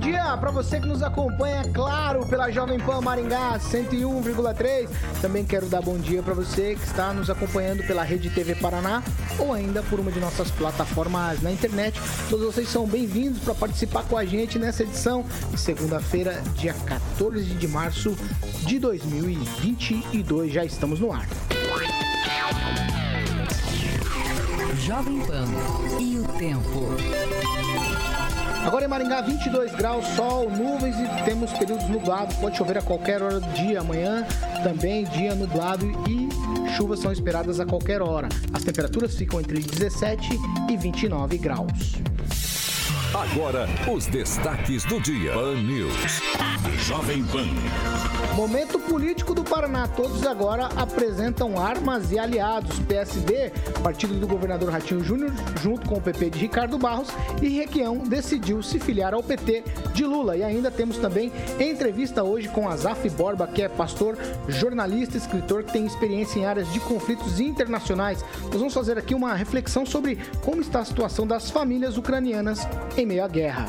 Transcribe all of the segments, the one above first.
Dia para você que nos acompanha, claro, pela Jovem Pan Maringá 101,3. Também quero dar bom dia para você que está nos acompanhando pela Rede TV Paraná ou ainda por uma de nossas plataformas na internet. Todos vocês são bem-vindos para participar com a gente nessa edição de segunda-feira, dia 14 de março de 2022. Já estamos no ar. Jovem Pan e o tempo. Agora em Maringá, 22 graus, sol, nuvens e temos períodos nublados. Pode chover a qualquer hora do dia. Amanhã também dia nublado e chuvas são esperadas a qualquer hora. As temperaturas ficam entre 17 e 29 graus. Agora, os destaques do dia. Pan News. Jovem Pan. Momento político do Paraná. Todos agora apresentam armas e aliados. PSD, partido do governador Ratinho Júnior, junto com o PP de Ricardo Barros, e Requião decidiu se filiar ao PT de Lula. E ainda temos também entrevista hoje com Azaf Borba, que é pastor, jornalista, escritor, que tem experiência em áreas de conflitos internacionais. Nós vamos fazer aqui uma reflexão sobre como está a situação das famílias ucranianas em meio à guerra.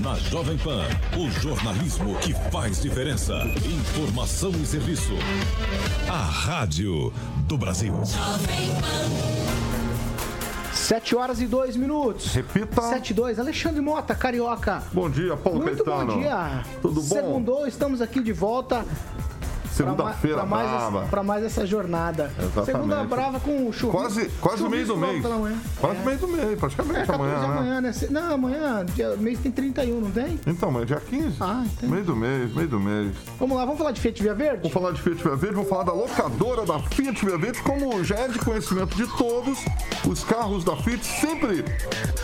Na Jovem Pan, o jornalismo que faz diferença. Informação e serviço. A Rádio do Brasil. 7 horas e 2 minutos. Repita. 7 e 2. Alexandre Mota, Carioca. Bom dia, Paulo Muito Caetano. bom dia. Tudo bom? Segundou, estamos aqui de volta. Segunda-feira Para mais, brava. pra mais essa jornada. Exatamente. Segunda brava com churrasco. Quase, quase o meio do mês. Quase É. meio do mês, praticamente É, 14 amanhã, né? amanhã, né? Não, amanhã, dia, mês tem 31, não tem? Então, mas dia 15. Ah, entendi. Meio do mês, meio do mês. Vamos lá, vamos falar de Fiat Via Verde? Vou falar de Fiat Via Verde, vou falar da locadora da Fiat Via Verde, como já é de conhecimento de todos, os carros da Fiat sempre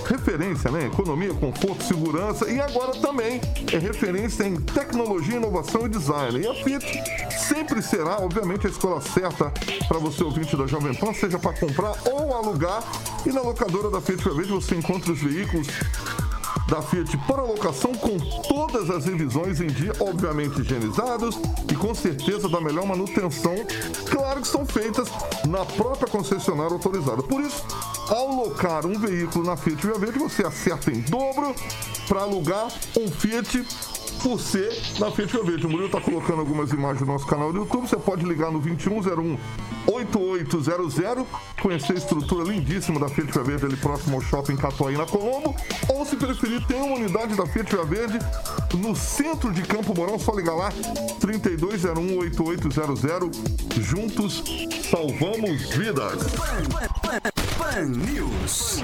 referência, né? Economia, conforto, segurança e agora também é referência em tecnologia, inovação e design. E a Fiat sempre será, obviamente, a escola certa para você ouvinte da Jovem Pan, seja para comprar ou alugar. E na locadora da Fiat Verde você encontra os veículos da Fiat por alocação com todas as revisões em dia, obviamente higienizados e com certeza da melhor manutenção, claro que são feitas na própria concessionária autorizada. Por isso, ao locar um veículo na Fiat Via Verde, você acerta em dobro para alugar um Fiat ser na Fiat Verde. O Murilo está colocando algumas imagens no nosso canal do YouTube. Você pode ligar no 2101 8800, conhecer a estrutura lindíssima da Fiat Via Verde ali próximo ao shopping Catuaí na Colombo. Ou se preferir, tem uma unidade da Fiat Via Verde no centro de Campo Mourão. Só ligar lá, 3201 8800. Juntos salvamos vidas. Pan News.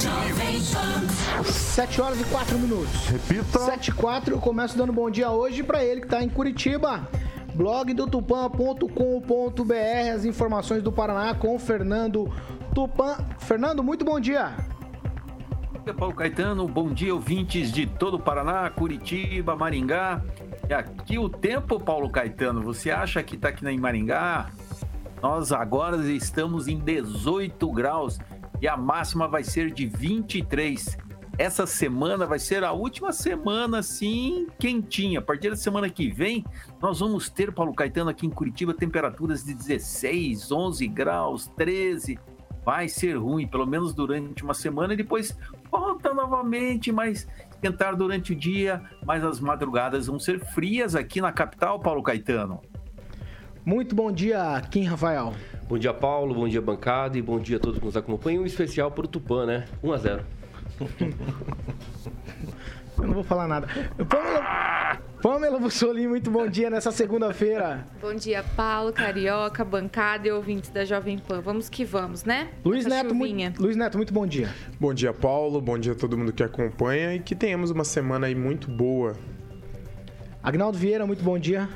7 horas e 4 minutos. Repita. 7 e 4, eu começo dando bom dia hoje para ele que tá em Curitiba. Blog do tupan.com.br, as informações do Paraná com Fernando Tupan. Fernando, muito bom dia. Bom dia, Paulo Caetano, bom dia, ouvintes de todo o Paraná, Curitiba, Maringá. E aqui o tempo, Paulo Caetano, você acha que está aqui em Maringá? Nós agora estamos em 18 graus e a máxima vai ser de 23. Essa semana vai ser a última semana, assim, quentinha. A partir da semana que vem, nós vamos ter, Paulo Caetano, aqui em Curitiba, temperaturas de 16, 11 graus, 13 vai ser ruim, pelo menos durante uma semana, e depois volta novamente, mas esquentar durante o dia, mas as madrugadas vão ser frias aqui na capital, Paulo Caetano. Muito bom dia, Kim Rafael. Bom dia, Paulo. Bom dia, bancada. E bom dia a todos que nos acompanham. Um especial para o Tupã, né? 1 a 0 Eu não vou falar nada. Pamela, Pamela Bussolini, muito bom dia nessa segunda-feira. Bom dia, Paulo, Carioca, bancada e ouvintes da Jovem Pan. Vamos que vamos, né? Luiz Essa Neto, muito, Luiz Neto, muito bom dia. Bom dia, Paulo. Bom dia a todo mundo que acompanha e que tenhamos uma semana aí muito boa. Agnaldo Vieira, muito bom dia.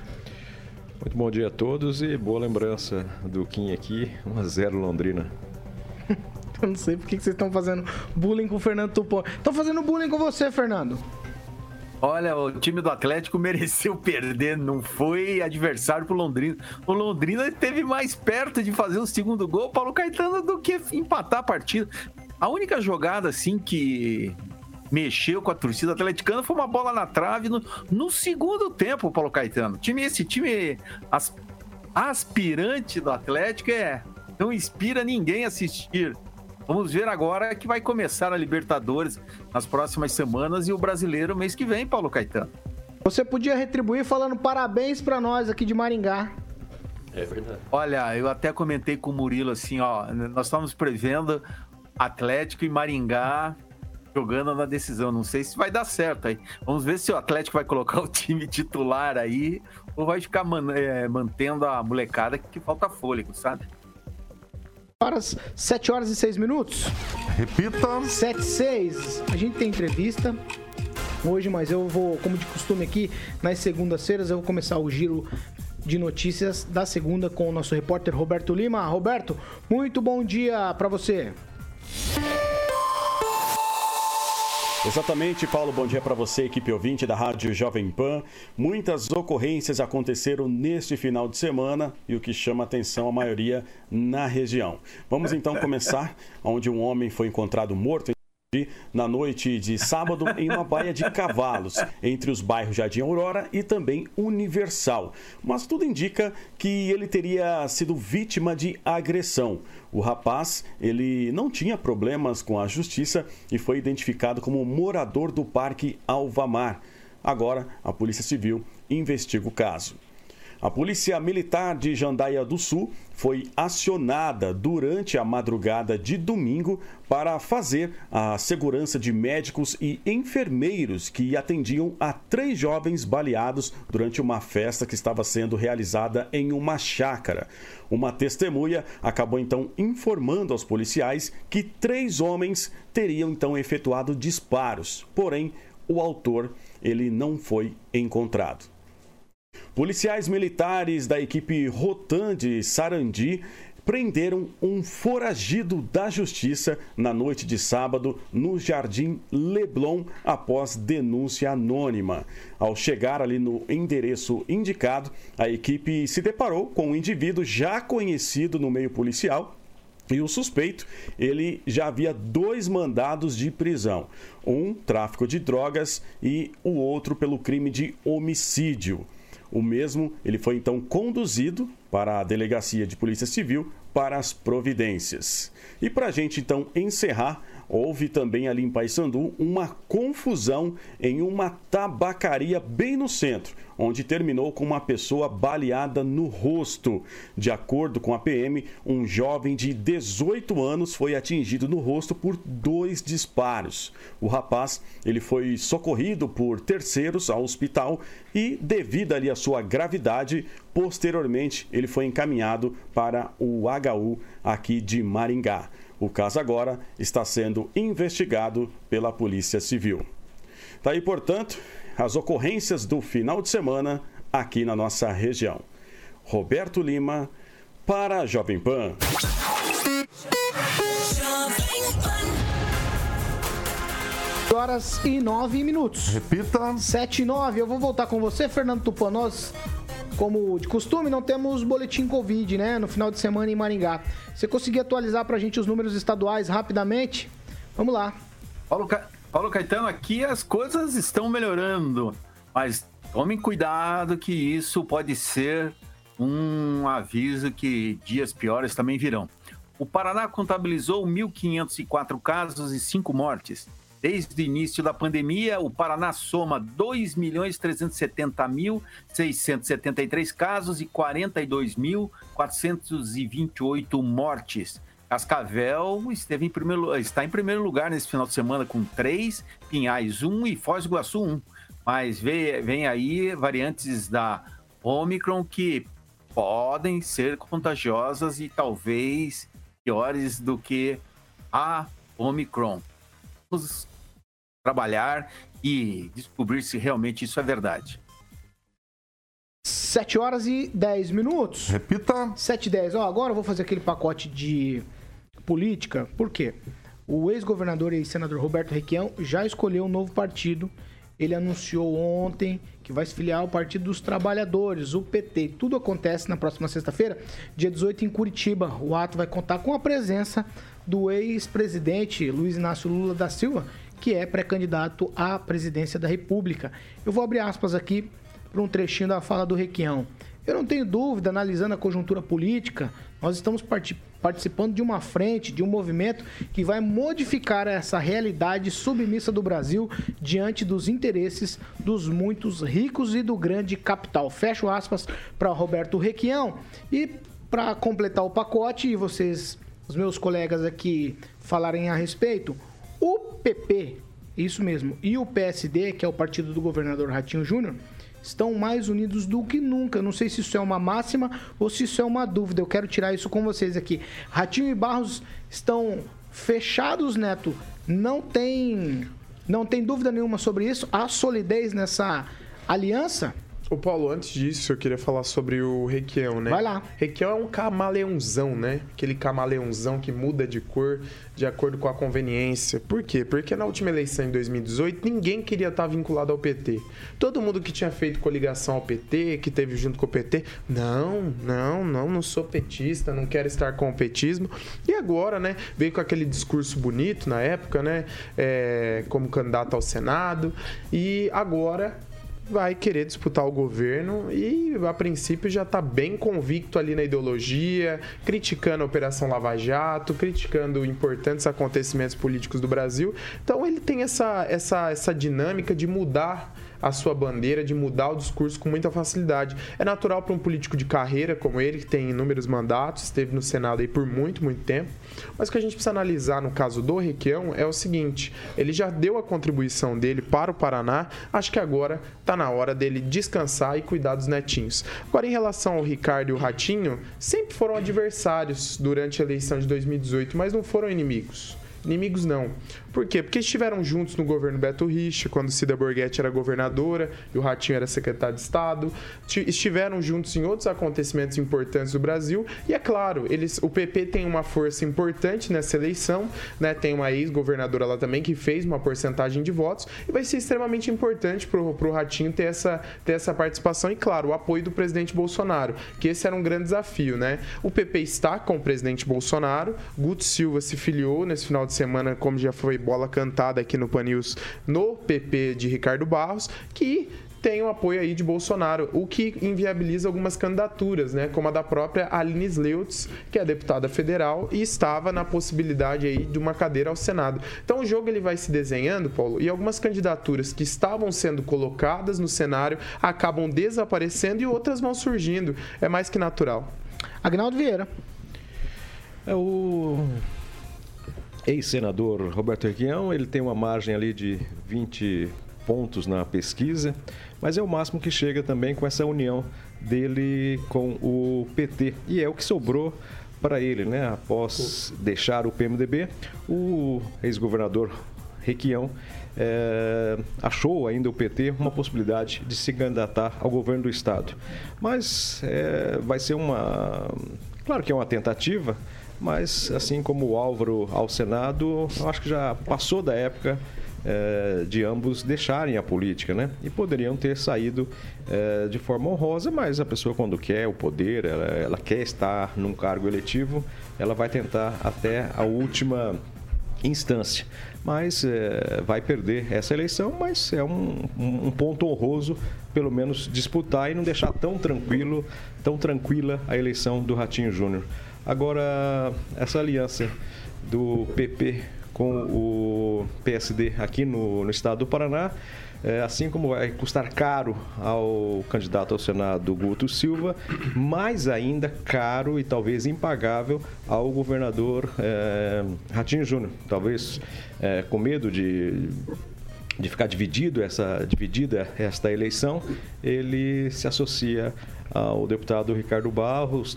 Muito bom dia a todos e boa lembrança do Kim aqui, 1x0 Londrina. Eu não sei por que vocês estão fazendo bullying com o Fernando Tupan. Estão fazendo bullying com você, Fernando. Olha, o time do Atlético mereceu perder, não foi adversário pro Londrina. O Londrina esteve mais perto de fazer o segundo gol, Paulo Caetano, do que empatar a partida. A única jogada, assim, que mexeu com a torcida atleticana foi uma bola na trave no, no segundo tempo, Paulo Caetano. Time, esse time as- aspirante do Atlético é não inspira ninguém a assistir. Vamos ver agora que vai começar a Libertadores nas próximas semanas e o Brasileiro mês que vem, Paulo Caetano. Você podia retribuir falando parabéns pra nós aqui de Maringá. É verdade. Olha, eu até comentei com o Murilo assim, ó, nós estamos prevendo Atlético e Maringá jogando na decisão. Não sei se vai dar certo aí. Vamos ver se o Atlético vai colocar o time titular aí ou vai ficar man- é, mantendo a molecada que falta fôlego, sabe? Horas, 7 horas e 6 minutos. Repita. 7 e 6. A gente tem entrevista hoje, mas eu vou, como de costume aqui, nas segundas-feiras, eu vou começar o giro de notícias da segunda com o nosso repórter Roberto Lima. Roberto, muito bom dia pra você. Exatamente, Paulo, bom dia para você, equipe ouvinte da Rádio Jovem Pan. Muitas ocorrências aconteceram neste final de semana e o que chama atenção a maioria na região. Vamos então começar onde um homem foi encontrado morto na noite de sábado em uma baia de cavalos, entre os bairros Jardim Aurora e também Universal. Mas tudo indica que ele teria sido vítima de agressão. O rapaz, ele não tinha problemas com a justiça e foi identificado como morador do Parque Alvamar. Agora, a Polícia Civil investiga o caso. A Polícia Militar de Jandaia do Sul foi acionada durante a madrugada de domingo para fazer a segurança de médicos e enfermeiros que atendiam a três jovens baleados durante uma festa que estava sendo realizada em uma chácara. Uma testemunha acabou então informando aos policiais que três homens teriam então efetuado disparos, porém o autor ele não foi encontrado. Policiais militares da equipe Rotan de Sarandi prenderam um foragido da justiça na noite de sábado no Jardim Leblon após denúncia anônima. Ao chegar ali no endereço indicado, a equipe se deparou com um indivíduo já conhecido no meio policial e o suspeito, ele já havia dois mandados de prisão. Um, tráfico de drogas e o outro pelo crime de homicídio. O mesmo, ele foi então conduzido para a Delegacia de Polícia Civil para as providências. E para a gente então encerrar, houve também ali em Paysandu uma confusão em uma tabacaria bem no centro, onde terminou com uma pessoa baleada no rosto. De acordo com a PM, um jovem de 18 anos foi atingido no rosto por dois disparos. O rapaz, ele foi socorrido por terceiros ao hospital e devido ali à sua gravidade, posteriormente ele foi encaminhado para o HU aqui de Maringá. O caso agora está sendo investigado pela Polícia Civil. Tá aí, portanto, as ocorrências do final de semana aqui na nossa região. Roberto Lima para a Jovem Pan. horas e 9 minutos. Repita. 7 e 9. Eu vou voltar com você, Fernando Tupan. Como de costume, não temos boletim Covid, né? No final de semana em Maringá. Você conseguir atualizar pra gente os números estaduais rapidamente? Vamos lá. Paulo, Ca- Paulo Caetano, aqui as coisas estão melhorando, mas tomem cuidado que isso pode ser um aviso que dias piores também virão. O Paraná contabilizou 1.504 casos e 5 mortes. Desde o início da pandemia, o Paraná soma 2.370.673 casos e 42.428 mortes. Cascavel esteve em primeiro, está em primeiro lugar nesse final de semana com 3, Pinhais 1 e Foz do Iguaçu 1. Mas vem, vem aí variantes da Omicron que podem ser contagiosas e talvez piores do que a Omicron. Vamos trabalhar e descobrir se realmente isso é verdade. 7 horas e 10 minutos. Repita. 7 e 10. Ó, agora eu vou fazer aquele pacote de política. Por quê? O ex-governador e senador Roberto Requião já escolheu um novo partido. Ele anunciou ontem que vai se filiar ao Partido dos Trabalhadores, o PT. Tudo acontece na próxima sexta-feira, dia 18, em Curitiba. O ato vai contar com a presença do ex-presidente Luiz Inácio Lula da Silva, que é pré-candidato à presidência da República. Eu vou abrir aspas aqui para um trechinho da fala do Requião. Eu não tenho dúvida, analisando a conjuntura política, nós estamos participando de uma frente, de um movimento que vai modificar essa realidade submissa do Brasil diante dos interesses dos muitos ricos e do grande capital. Fecho aspas para Roberto Requião. E para completar o pacote, e vocês, os meus colegas aqui, falarem a respeito, o PP, isso mesmo, e o PSD, que é o partido do governador Ratinho Júnior, estão mais unidos do que nunca. Não sei se isso é uma máxima ou se isso é uma dúvida. Eu quero tirar isso com vocês aqui. Ratinho e Barros estão fechados, Neto. Não tem, não tem dúvida nenhuma sobre isso. Há solidez nessa aliança? O Paulo, antes disso, eu queria falar sobre o Requião, né? Vai lá. Requião é um camaleãozão, né? Aquele camaleãozão que muda de cor de acordo com a conveniência. Por quê? Porque na última eleição em 2018, ninguém queria estar vinculado ao PT. Todo mundo que tinha feito coligação ao PT, que teve junto com o PT, não, não, não, não sou petista, não quero estar com o petismo. E agora, né? Veio com aquele discurso bonito na época, né? É, como candidato ao Senado. E agora vai querer disputar o governo e, a princípio, já está bem convicto ali na ideologia, criticando a Operação Lava Jato, criticando importantes acontecimentos políticos do Brasil. Então, ele tem essa, essa, essa dinâmica de mudar a sua bandeira, de mudar o discurso com muita facilidade. É natural para um político de carreira como ele, que tem inúmeros mandatos, esteve no Senado aí por muito, muito tempo. Mas o que a gente precisa analisar no caso do Requião é o seguinte: ele já deu a contribuição dele para o Paraná, acho que agora está na hora dele descansar e cuidar dos netinhos. Agora, em relação ao Ricardo e o Ratinho, sempre foram adversários durante a eleição de 2018, mas não foram inimigos. Inimigos não. Por quê? Porque estiveram juntos no governo Beto Richa, quando Cida Borghetti era governadora e o Ratinho era secretário de Estado. Estiveram juntos em outros acontecimentos importantes do Brasil. E é claro, eles, o PP tem uma força importante nessa eleição, né? Tem uma ex-governadora lá também que fez uma porcentagem de votos e vai ser extremamente importante para o Ratinho ter essa, ter essa participação e, claro, o apoio do presidente Bolsonaro, que esse era um grande desafio, né? O PP está com o presidente Bolsonaro, Guto Silva se filiou nesse final de semana, como já foi bola cantada aqui no Panils no PP de Ricardo Barros, que tem o apoio aí de Bolsonaro, o que inviabiliza algumas candidaturas, né, como a da própria Aline Sleutz, que é deputada federal e estava na possibilidade aí de uma cadeira ao Senado. Então o jogo ele vai se desenhando, Paulo, e algumas candidaturas que estavam sendo colocadas no cenário acabam desaparecendo e outras vão surgindo. É mais que natural. Agnaldo Vieira. É o ex-senador Roberto Requião, ele tem uma margem ali de 20 pontos na pesquisa, mas é o máximo que chega também com essa união dele com o PT. E é o que sobrou para ele, né? Após deixar o PMDB, o ex-governador Requião é, achou ainda o PT uma possibilidade de se candidatar ao governo do estado. Mas é, vai ser uma. Claro que é uma tentativa, mas assim como o Álvaro ao Senado, eu acho que já passou da época é, de ambos deixarem a política, né? E poderiam ter saído é, de forma honrosa, mas a pessoa quando quer o poder, ela, ela quer estar num cargo eletivo, ela vai tentar até a última instância. Mas é, vai perder essa eleição, mas é um, um, ponto honroso, pelo menos disputar e não deixar tão tranquilo, tão tranquila a eleição do Ratinho Júnior. Agora, essa aliança do PP com o PSD aqui no, no estado do Paraná, é, assim como vai custar caro ao candidato ao Senado Guto Silva, mais ainda caro e talvez impagável ao governador é, Ratinho Júnior. Talvez é, com medo de de ficar dividido essa dividida esta eleição, ele se associa ao deputado Ricardo Barros,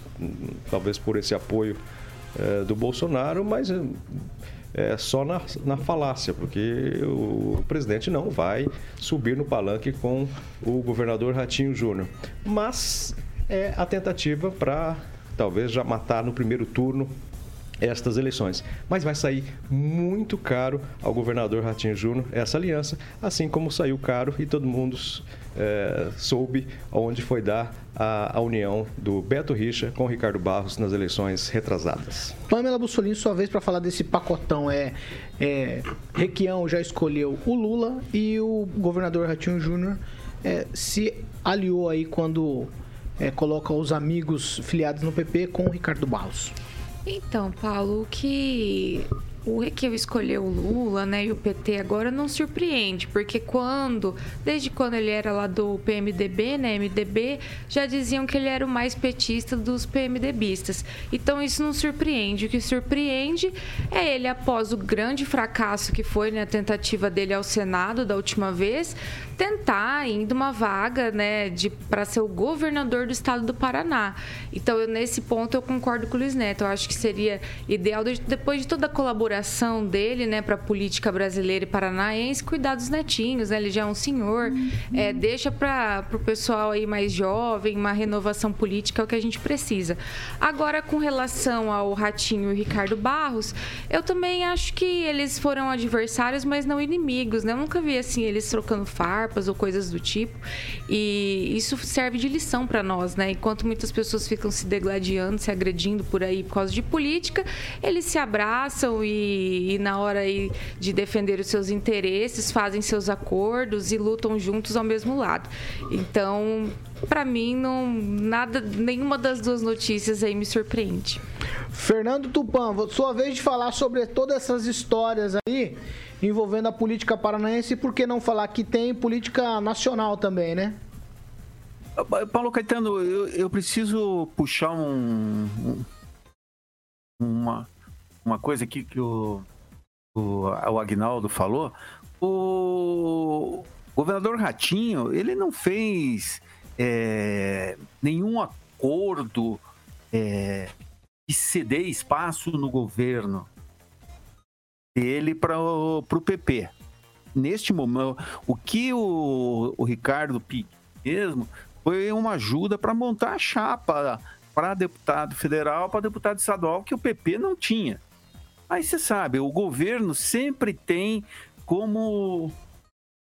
talvez por esse apoio é, do Bolsonaro, mas é só na, na falácia, porque o presidente não vai subir no palanque com o governador Ratinho Júnior. Mas é a tentativa para talvez já matar no primeiro turno estas eleições. Mas vai sair muito caro ao governador Ratinho Júnior essa aliança, assim como saiu caro e todo mundo é, soube onde foi dar a, a, união do Beto Richa com Ricardo Barros nas eleições retrasadas. Pamela Bussolini, sua vez para falar desse pacotão. É, é, Requião já escolheu o Lula e o governador Ratinho Júnior é, se aliou aí quando é, coloca os amigos filiados no PP com o Ricardo Barros. Então, Paulo, o que o Requião escolheu o Lula, né, e o PT agora não surpreende, porque quando, desde quando ele era lá do PMDB, né, MDB, já diziam que ele era o mais petista dos PMDBistas. Então isso não surpreende. O que surpreende é ele após o grande fracasso que foi na né, tentativa dele ao Senado da última vez, tentar ainda uma vaga, né, de para ser o governador do estado do Paraná. Então, eu, nesse ponto eu concordo com o Luiz Neto. Eu acho que seria ideal depois de toda a colaboração dele, né, para a política brasileira e paranaense, cuidar dos netinhos, né? Ele já é um senhor, uhum. é, deixa para o pessoal aí mais jovem, uma renovação política é o que a gente precisa. Agora, com relação ao Ratinho e Ricardo Barros, eu também acho que eles foram adversários, mas não inimigos, né? Eu nunca vi assim eles trocando farpa farpas ou coisas do tipo. E isso serve de lição para nós, né? Enquanto muitas pessoas ficam se degladiando, se agredindo por aí por causa de política, eles se abraçam e, e na hora aí de defender os seus interesses, fazem seus acordos e lutam juntos ao mesmo lado. Então, para mim, não nada, nenhuma das duas notícias aí me surpreende. Fernando Tupan, sua vez de falar sobre todas essas histórias aí envolvendo a política paranaense e por que não falar que tem política nacional também, né? Paulo Caetano, eu, eu preciso puxar um, um, uma, uma coisa aqui que o, o, o Agnaldo falou. O governador Ratinho, ele não fez é, nenhum acordo é, de ceder espaço no governo dele para o PP. Neste momento, o que o, o Ricardo pediu mesmo foi uma ajuda para montar a chapa para deputado federal, para deputado estadual, que o PP não tinha. Aí você sabe, o governo sempre tem como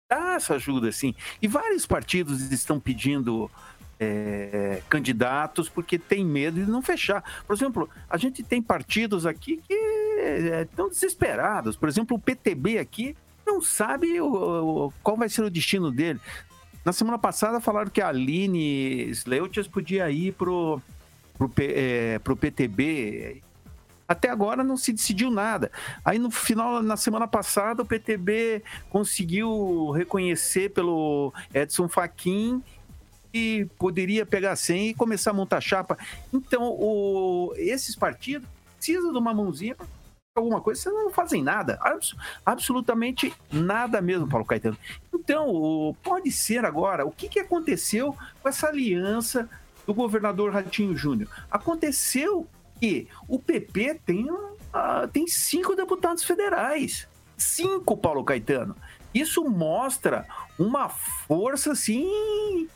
dar essa ajuda, assim. E vários partidos estão pedindo é, candidatos porque tem medo de não fechar. Por exemplo, a gente tem partidos aqui que estão é, desesperados. Por exemplo, o PTB aqui não sabe o, o, qual vai ser o destino dele. Na semana passada falaram que a Aline Sleutias podia ir pro, pro, é, pro PTB. Até agora não se decidiu nada. Aí no final, na semana passada, o PTB conseguiu reconhecer pelo Edson Fachin e poderia pegar 100 e começar a montar chapa. Então, o, esses partidos precisam de uma mãozinha para alguma coisa, vocês não fazem nada. Abs absolutamente nada mesmo, Paulo Caetano. Então, pode ser agora, o que, que aconteceu com essa aliança do governador Ratinho Júnior? Aconteceu que o PP tem, uh, tem cinco deputados federais. Cinco, Paulo Caetano. Isso mostra uma força, assim,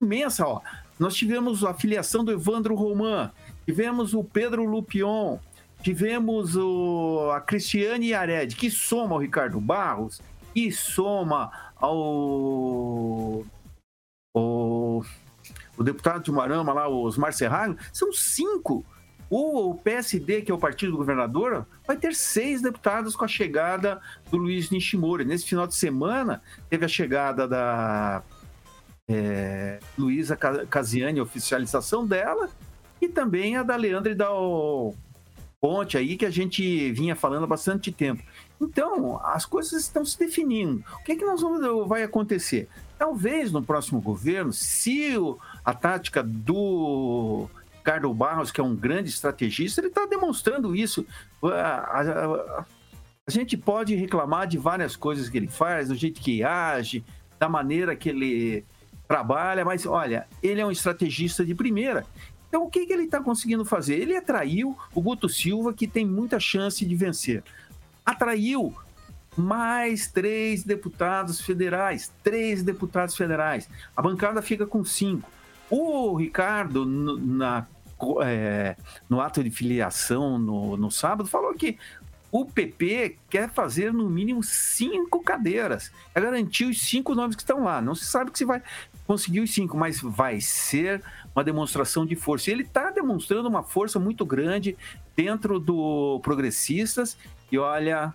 imensa, ó. Nós tivemos a filiação do Evandro Roman, tivemos o Pedro Lupion, tivemos o, a Cristiane Yared, que soma ao Ricardo Barros, e soma ao, ao o deputado de Marama lá, os Serralho, são cinco. O PSD, que é o partido do governador, vai ter seis deputados com a chegada do Luiz Nishimori. Nesse final de semana, teve a chegada da é, Luísa Casiani, oficialização dela, e também a da Leandre da Ponte aí, que a gente vinha falando há bastante tempo. Então, as coisas estão se definindo. O que, é que nós vamos, vai acontecer? Talvez no próximo governo, se o, a tática do Ricardo Barros, que é um grande estrategista, ele está demonstrando isso. A, a, a, gente pode reclamar de várias coisas que ele faz, do jeito que age, da maneira que ele trabalha, mas olha, ele é um estrategista de primeira. Então, o que, que ele está conseguindo fazer? Ele atraiu o Guto Silva, que tem muita chance de vencer. Atraiu mais três deputados federais. Três deputados federais. A bancada fica com cinco. O Ricardo, na é, no ato de filiação no, no sábado, falou que o PP quer fazer no mínimo cinco cadeiras. É garantir os cinco nomes que estão lá. Não se sabe que se vai conseguir os cinco, mas vai ser uma demonstração de força. Ele está demonstrando uma força muito grande dentro do Progressistas. E olha,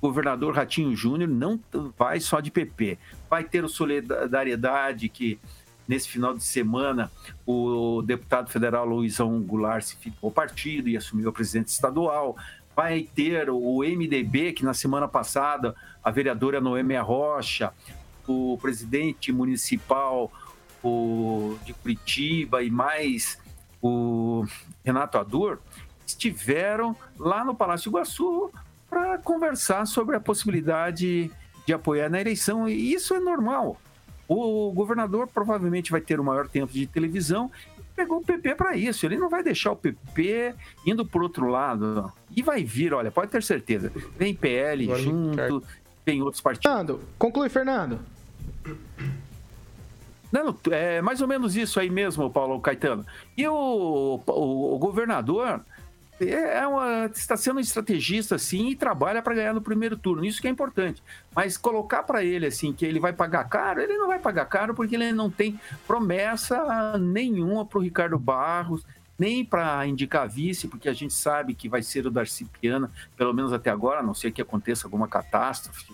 o governador Ratinho Júnior não vai só de PP. Vai ter o Solidariedade, que nesse final de semana o deputado federal Luizão Goulart se ficou partido e assumiu a presidente estadual vai ter o MDB, que na semana passada a vereadora Noêmia Rocha, o presidente municipal o, de Curitiba e mais o Renato Adur, estiveram lá no Palácio Iguaçu para conversar sobre a possibilidade de apoiar na eleição. E isso é normal. O governador provavelmente vai ter o maior tempo de televisão pegou o PP para isso. Ele não vai deixar o PP indo por outro lado. E vai vir, olha, pode ter certeza. Vem PL Agora junto, tem outros partidos. Fernando, conclui, Fernando. Não, é mais ou menos isso aí mesmo, Paulo Caetano. E o, o, o governador é, uma, está sendo um estrategista assim e trabalha para ganhar no primeiro turno. Isso que é importante. Mas colocar para ele assim que ele vai pagar caro, ele não vai pagar caro porque ele não tem promessa nenhuma para o Ricardo Barros, nem para indicar vice, porque a gente sabe que vai ser o Darcy Piana, pelo menos até agora, a não ser que aconteça alguma catástrofe.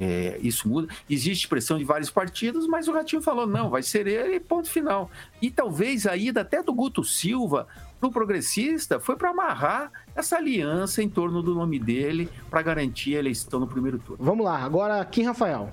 É, isso muda. Existe pressão de vários partidos, mas o Ratinho falou: não, vai ser ele, ponto final. E talvez a ida até do Guto Silva para o progressista foi para amarrar essa aliança em torno do nome dele para garantir a eleição no primeiro turno. Vamos lá, agora Kim Rafael.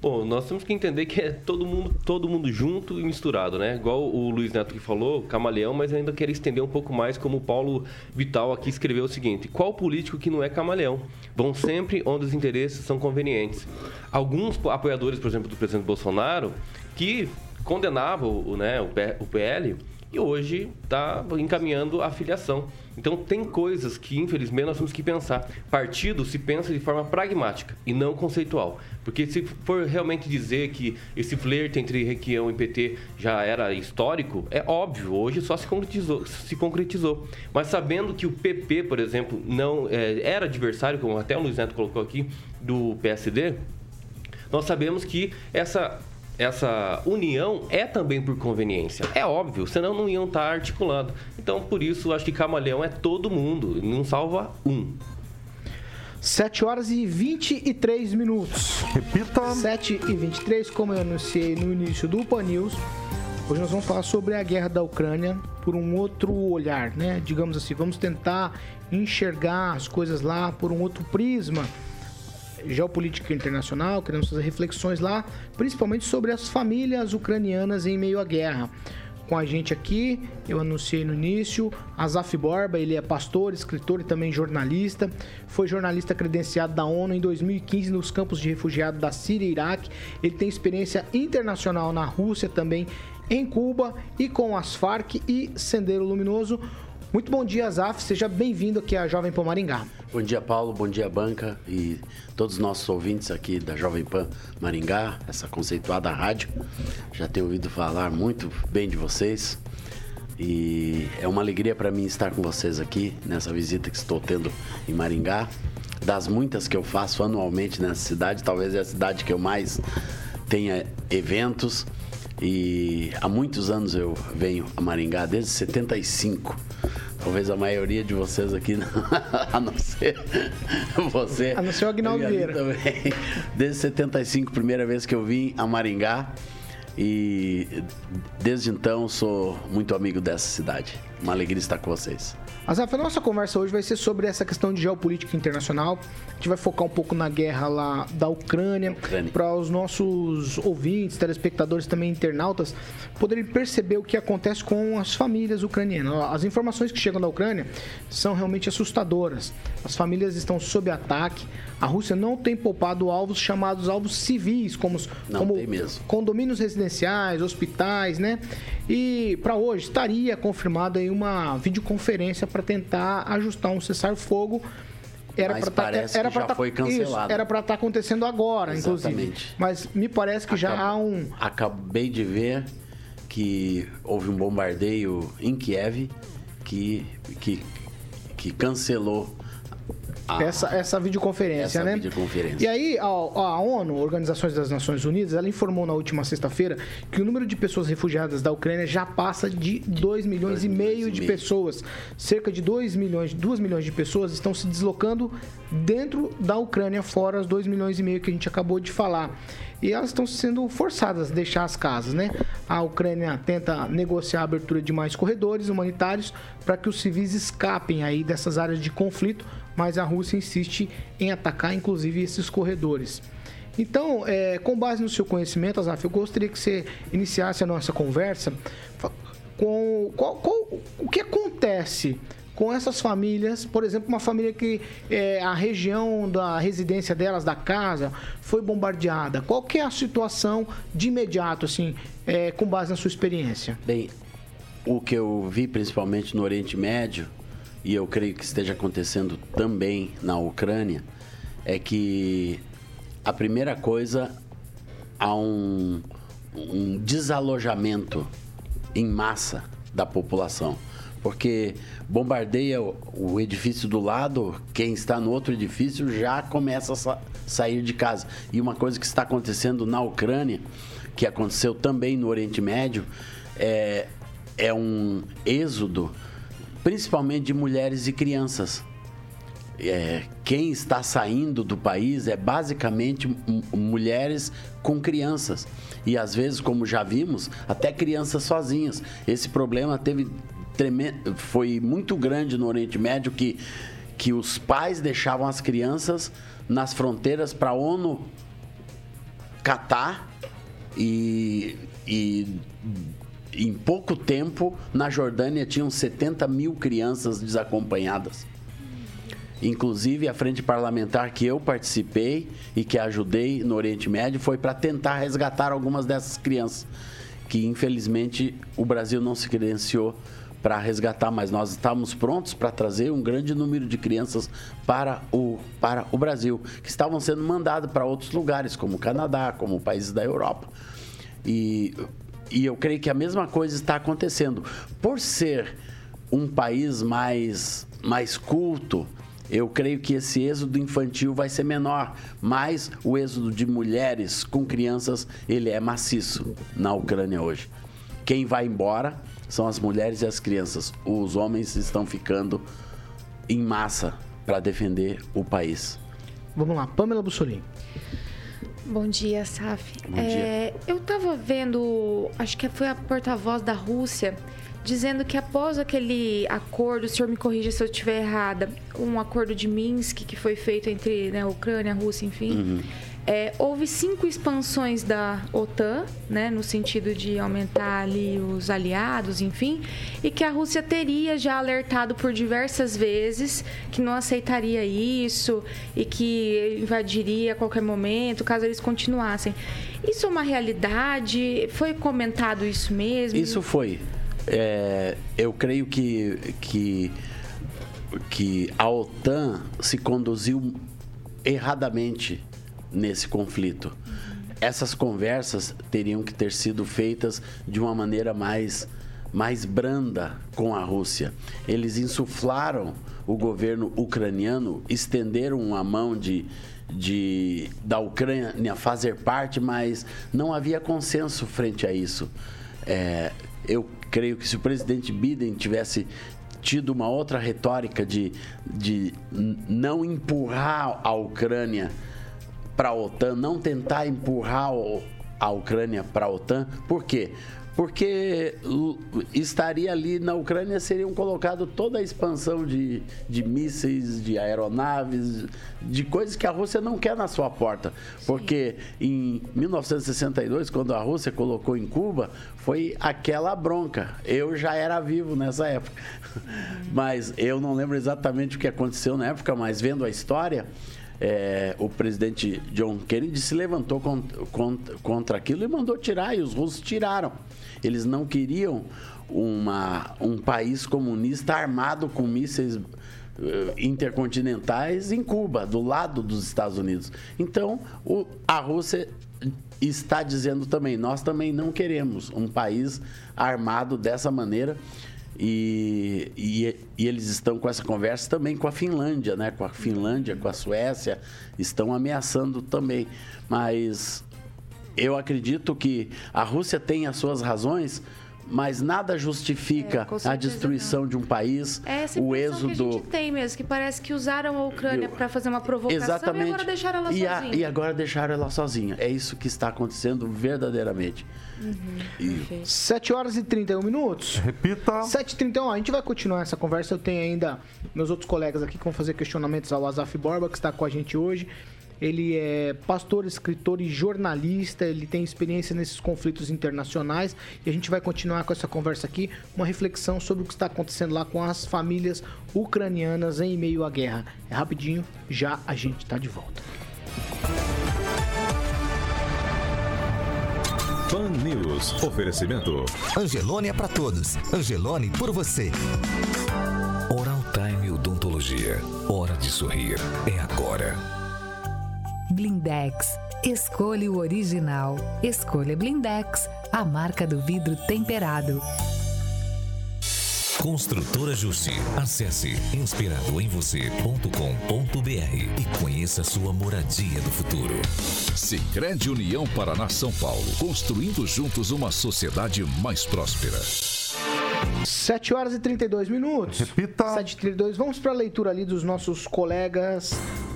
Bom, nós temos que entender que é todo mundo, todo mundo junto e misturado, né? Igual o Luiz Neto que falou, camaleão, mas ainda quero estender um pouco mais, como o Paulo Vital aqui escreveu o seguinte: qual político que não é camaleão? Vão sempre onde os interesses são convenientes. Alguns apoiadores, por exemplo, do presidente Bolsonaro, que condenavam né, o PL e hoje está encaminhando a filiação. Então tem coisas que, infelizmente, nós temos que pensar. Partido se pensa de forma pragmática e não conceitual. Porque se for realmente dizer que esse flerte entre Requião e PT já era histórico, é óbvio, hoje só se concretizou. Se concretizou. Mas sabendo que o PP, por exemplo, não é, era adversário, como até o Luiz Neto colocou aqui, do PSD, nós sabemos que essa essa união é também por conveniência. É óbvio, senão não iam estar articulando. Então, por isso, acho que camaleão é todo mundo, não salva um. 7 horas e 23 minutos. Repita. 7 e 23, como eu anunciei no início do Pan News, hoje nós vamos falar sobre a guerra da Ucrânia por um outro olhar, né? Digamos assim, vamos tentar enxergar as coisas lá por um outro prisma geopolítica internacional, queremos fazer reflexões lá, principalmente sobre as famílias ucranianas em meio à guerra. Com a gente aqui, eu anunciei no início, Azaf Borba, ele é pastor, escritor e também jornalista. Foi jornalista credenciado da ONU em 2015 nos campos de refugiados da Síria e Iraque. Ele tem experiência internacional na Rússia também, em Cuba e com as Farc e Sendeiro Luminoso. Muito bom dia, Azaf. Seja bem-vindo aqui à Jovem Pan Maringá. Bom dia, Paulo. Bom dia, banca e todos os nossos ouvintes aqui da Jovem Pan Maringá, essa conceituada rádio. Já tenho ouvido falar muito bem de vocês e é uma alegria para mim estar com vocês aqui nessa visita que estou tendo em Maringá. Das muitas que eu faço anualmente nessa cidade, talvez é a cidade que eu mais tenha eventos. E há muitos anos eu venho a Maringá, desde 75. Talvez a maioria de vocês aqui, a não ser você. A não ser o Agnaldo Vieira. Também. Desde 75, primeira vez que eu vim a Maringá. E desde então sou muito amigo dessa cidade. Uma alegria estar com vocês. Azaf, a nossa conversa hoje vai ser sobre essa questão de geopolítica internacional. A gente vai focar um pouco na guerra lá da Ucrânia, Ucrânia. para os nossos ouvintes, telespectadores, também internautas, poderem perceber o que acontece com as famílias ucranianas. As informações que chegam da Ucrânia são realmente assustadoras. As famílias estão sob ataque. A Rússia não tem poupado alvos chamados alvos civis, como, não, como condomínios residenciais, hospitais, né? E para hoje estaria confirmada aí uma videoconferência para tentar ajustar um cessar-fogo era para tá, era para tá, foi cancelado. Isso, era para estar tá acontecendo agora, Exatamente. inclusive. Mas me parece que Acab... já há um Acabei de ver que houve um bombardeio em Kiev que, que, que cancelou a, essa, essa videoconferência, essa né? videoconferência. E aí, a, a ONU, Organizações das Nações Unidas, ela informou na última sexta-feira que o número de pessoas refugiadas da Ucrânia já passa de 2 milhões e meio de pessoas. Cerca de 2 milhões, 2 milhões de pessoas estão se deslocando dentro da Ucrânia, fora os 2 milhões e meio que a gente acabou de falar. E elas estão sendo forçadas a deixar as casas, né? A Ucrânia tenta negociar a abertura de mais corredores humanitários para que os civis escapem aí dessas áreas de conflito, mas a Rússia insiste em atacar, inclusive, esses corredores. Então, é, com base no seu conhecimento, Azaf, eu gostaria que você iniciasse a nossa conversa com qual, qual, o que acontece com essas famílias, por exemplo, uma família que é, a região da residência delas, da casa, foi bombardeada. Qual que é a situação de imediato, assim, é, com base na sua experiência? Bem, o que eu vi principalmente no Oriente Médio, e eu creio que esteja acontecendo também na Ucrânia, é que a primeira coisa há um, um desalojamento em massa da população porque bombardeia o edifício do lado, quem está no outro edifício já começa a sair de casa. E uma coisa que está acontecendo na Ucrânia, que aconteceu também no Oriente Médio, é, é um êxodo, principalmente de mulheres e crianças. É, quem está saindo do país é basicamente mulheres com crianças. E às vezes, como já vimos, até crianças sozinhas. Esse problema teve foi muito grande no Oriente Médio que, que os pais deixavam as crianças nas fronteiras para a ONU catar e, e em pouco tempo na Jordânia tinham 70 mil crianças desacompanhadas. Inclusive, a frente parlamentar que eu participei e que ajudei no Oriente Médio foi para tentar resgatar algumas dessas crianças, que infelizmente o Brasil não se credenciou para resgatar, mas nós estávamos prontos para trazer um grande número de crianças para o, para o Brasil, que estavam sendo mandadas para outros lugares, como o Canadá, como países da Europa. E, e eu creio que a mesma coisa está acontecendo. Por ser um país mais, mais culto, eu creio que esse êxodo infantil vai ser menor, mas o êxodo de mulheres com crianças, ele é maciço na Ucrânia hoje. Quem vai embora são as mulheres e as crianças. Os homens estão ficando em massa para defender o país. Vamos lá, Pamela Bussolini. Bom dia, Saf. Bom dia. É, eu estava vendo, acho que foi a porta-voz da Rússia, dizendo que após aquele acordo, o senhor me corrija se eu estiver errada, um acordo de Minsk que foi feito entre né, a Ucrânia, a Rússia, enfim. Uhum é, houve cinco expansões da OTAN, né, no sentido de aumentar ali os aliados, enfim, e que a Rússia teria já alertado por diversas vezes que não aceitaria isso e que invadiria a qualquer momento caso eles continuassem. Isso é uma realidade? Foi comentado isso mesmo? Isso foi. É, eu creio que, que, que a OTAN se conduziu erradamente nesse conflito. Essas conversas teriam que ter sido feitas de uma maneira mais, mais branda com a Rússia. Eles insuflaram o governo ucraniano, estenderam a mão de, de, da Ucrânia fazer parte, mas não havia consenso frente a isso. É, eu creio que se o presidente Biden tivesse tido uma outra retórica de, de não empurrar a Ucrânia para a OTAN, não tentar empurrar a Ucrânia para a OTAN. Por quê? Porque estaria ali na Ucrânia seriam colocado toda a expansão de, de mísseis, de aeronaves, de coisas que a Rússia não quer na sua porta. Porque em 1962, quando a Rússia colocou em Cuba, foi aquela bronca. Eu já era vivo nessa época. Mas eu não lembro exatamente o que aconteceu na época, mas vendo a história, é, o presidente John Kennedy se levantou contra, contra, contra, aquilo e mandou tirar, e os russos tiraram. Eles não queriam uma, um país comunista armado com mísseis eh, intercontinentais em Cuba, do lado dos Estados Unidos. Então, o, a Rússia está dizendo também, nós também não queremos um país armado dessa maneira. E, e, e, eles estão com essa conversa também com a Finlândia, né? Com a Finlândia, com a Suécia, estão ameaçando também. Mas eu acredito que a Rússia tem as suas razões, mas nada justifica É, a destruição de um país, É o impressão que a êxodo. gente tem mesmo, que parece que usaram a Ucrânia para fazer uma provocação Exatamente. e agora deixaram ela e, a- sozinha. e agora deixaram ela sozinha. É isso que está acontecendo verdadeiramente. E 7 horas e 31 minutos. Repita. 7h31, a gente vai continuar essa conversa. Eu tenho ainda meus outros colegas aqui que vão fazer questionamentos ao Azaf Borba, que está com a gente hoje. Ele é pastor, escritor e jornalista, ele tem experiência nesses conflitos internacionais e a gente vai continuar com essa conversa aqui, uma reflexão sobre o que está acontecendo lá com as famílias ucranianas em meio à guerra. É rapidinho, já a gente está de volta. Pan News. Oferecimento. Angelone é pra todos. Angelone por você. Oral Time Odontologia. Hora de sorrir. É agora. Blindex. Escolha o original. Escolha Blindex, a marca do vidro temperado. Construtora Justi. Acesse inspiradoemvocê.com.br e conheça sua moradia do futuro. Sicredi União Paraná São Paulo. Construindo juntos uma sociedade mais próspera. 7 horas e 32 minutos. Repita. 7 e 32. Vamos para a leitura ali dos nossos colegas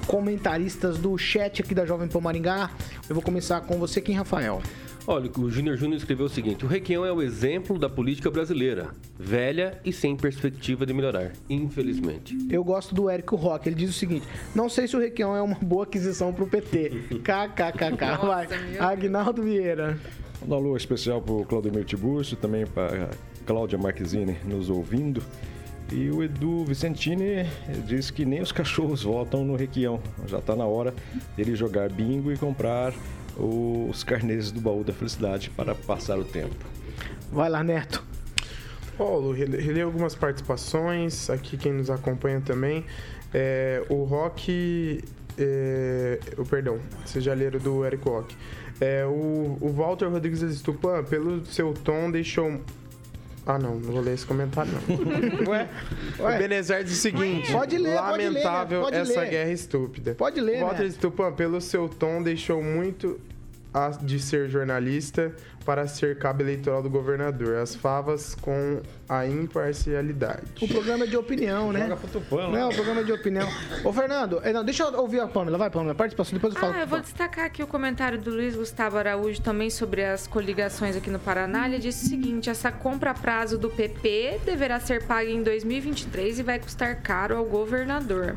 comentaristas do chat aqui da Jovem Pan Maringá. Eu vou começar com você, quem, Rafael? Olha, o Júnior Júnior escreveu o seguinte: o Requião é o exemplo da política brasileira, velha e sem perspectiva de melhorar, infelizmente. Eu gosto do Érico Roque. Ele diz o seguinte: Não sei se o Requião é uma boa aquisição pro PT. KKKK. Vai. Agnaldo Vieira. Um alô especial para o Claudemir Tiburcio, também para Cláudia Marquezine nos ouvindo. E o Edu Vicentini diz que nem os cachorros votam no Requião. Já está na hora dele jogar bingo e comprar os carnês do baú da felicidade para passar o tempo. Vai lá, Neto. Paulo, rele- relei algumas participações, aqui quem nos acompanha também. É, o Rock. É, o perdão, sejaleiro do Eric Rock. É, o, o Walter Rodrigues Estupã, pelo seu tom, deixou. Ah, não, não vou ler esse comentário, não. Ué? O Benezer diz o seguinte: Pode ler, pode ler, Lamentável pode essa ler. guerra estúpida. Pode ler, Walter né? Stupã, pelo seu tom, deixou muito de ser jornalista para ser cabo eleitoral do governador. As favas com a imparcialidade. O programa é de opinião, né? Joga pro Não, o programa é de opinião. Ô, Fernando, eh, não, deixa eu ouvir a Pamela. Vai, Pamela, participação, depois eu falo. Ah, eu vou destacar aqui o comentário do Luiz Gustavo Araújo também sobre as coligações aqui no Paraná. Ele disse o seguinte: essa compra a prazo do PP deverá ser paga em 2023 e vai custar caro ao governador.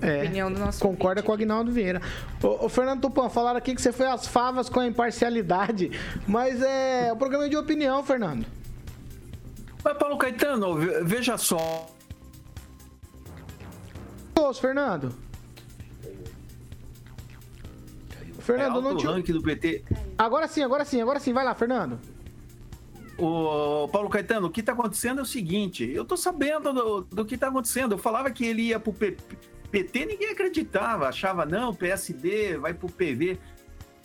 É, opinião do nosso concorda com o Agnaldo Vieira. Ô, ô, Fernando Tupan, falaram aqui que você foi às favas com a imparcialidade, mas é o programa é de opinião, Fernando. Mas, Paulo Caetano, ve- veja só. Ô, Fernando. Fernando, é não te... ranking do PT. Agora sim, agora sim, agora sim. Vai lá, Fernando. O Paulo Caetano, o que está acontecendo é o seguinte: eu estou sabendo do, do que está acontecendo. Eu falava que ele ia para o PT, ninguém acreditava, achava, não, PSD, vai para o PV.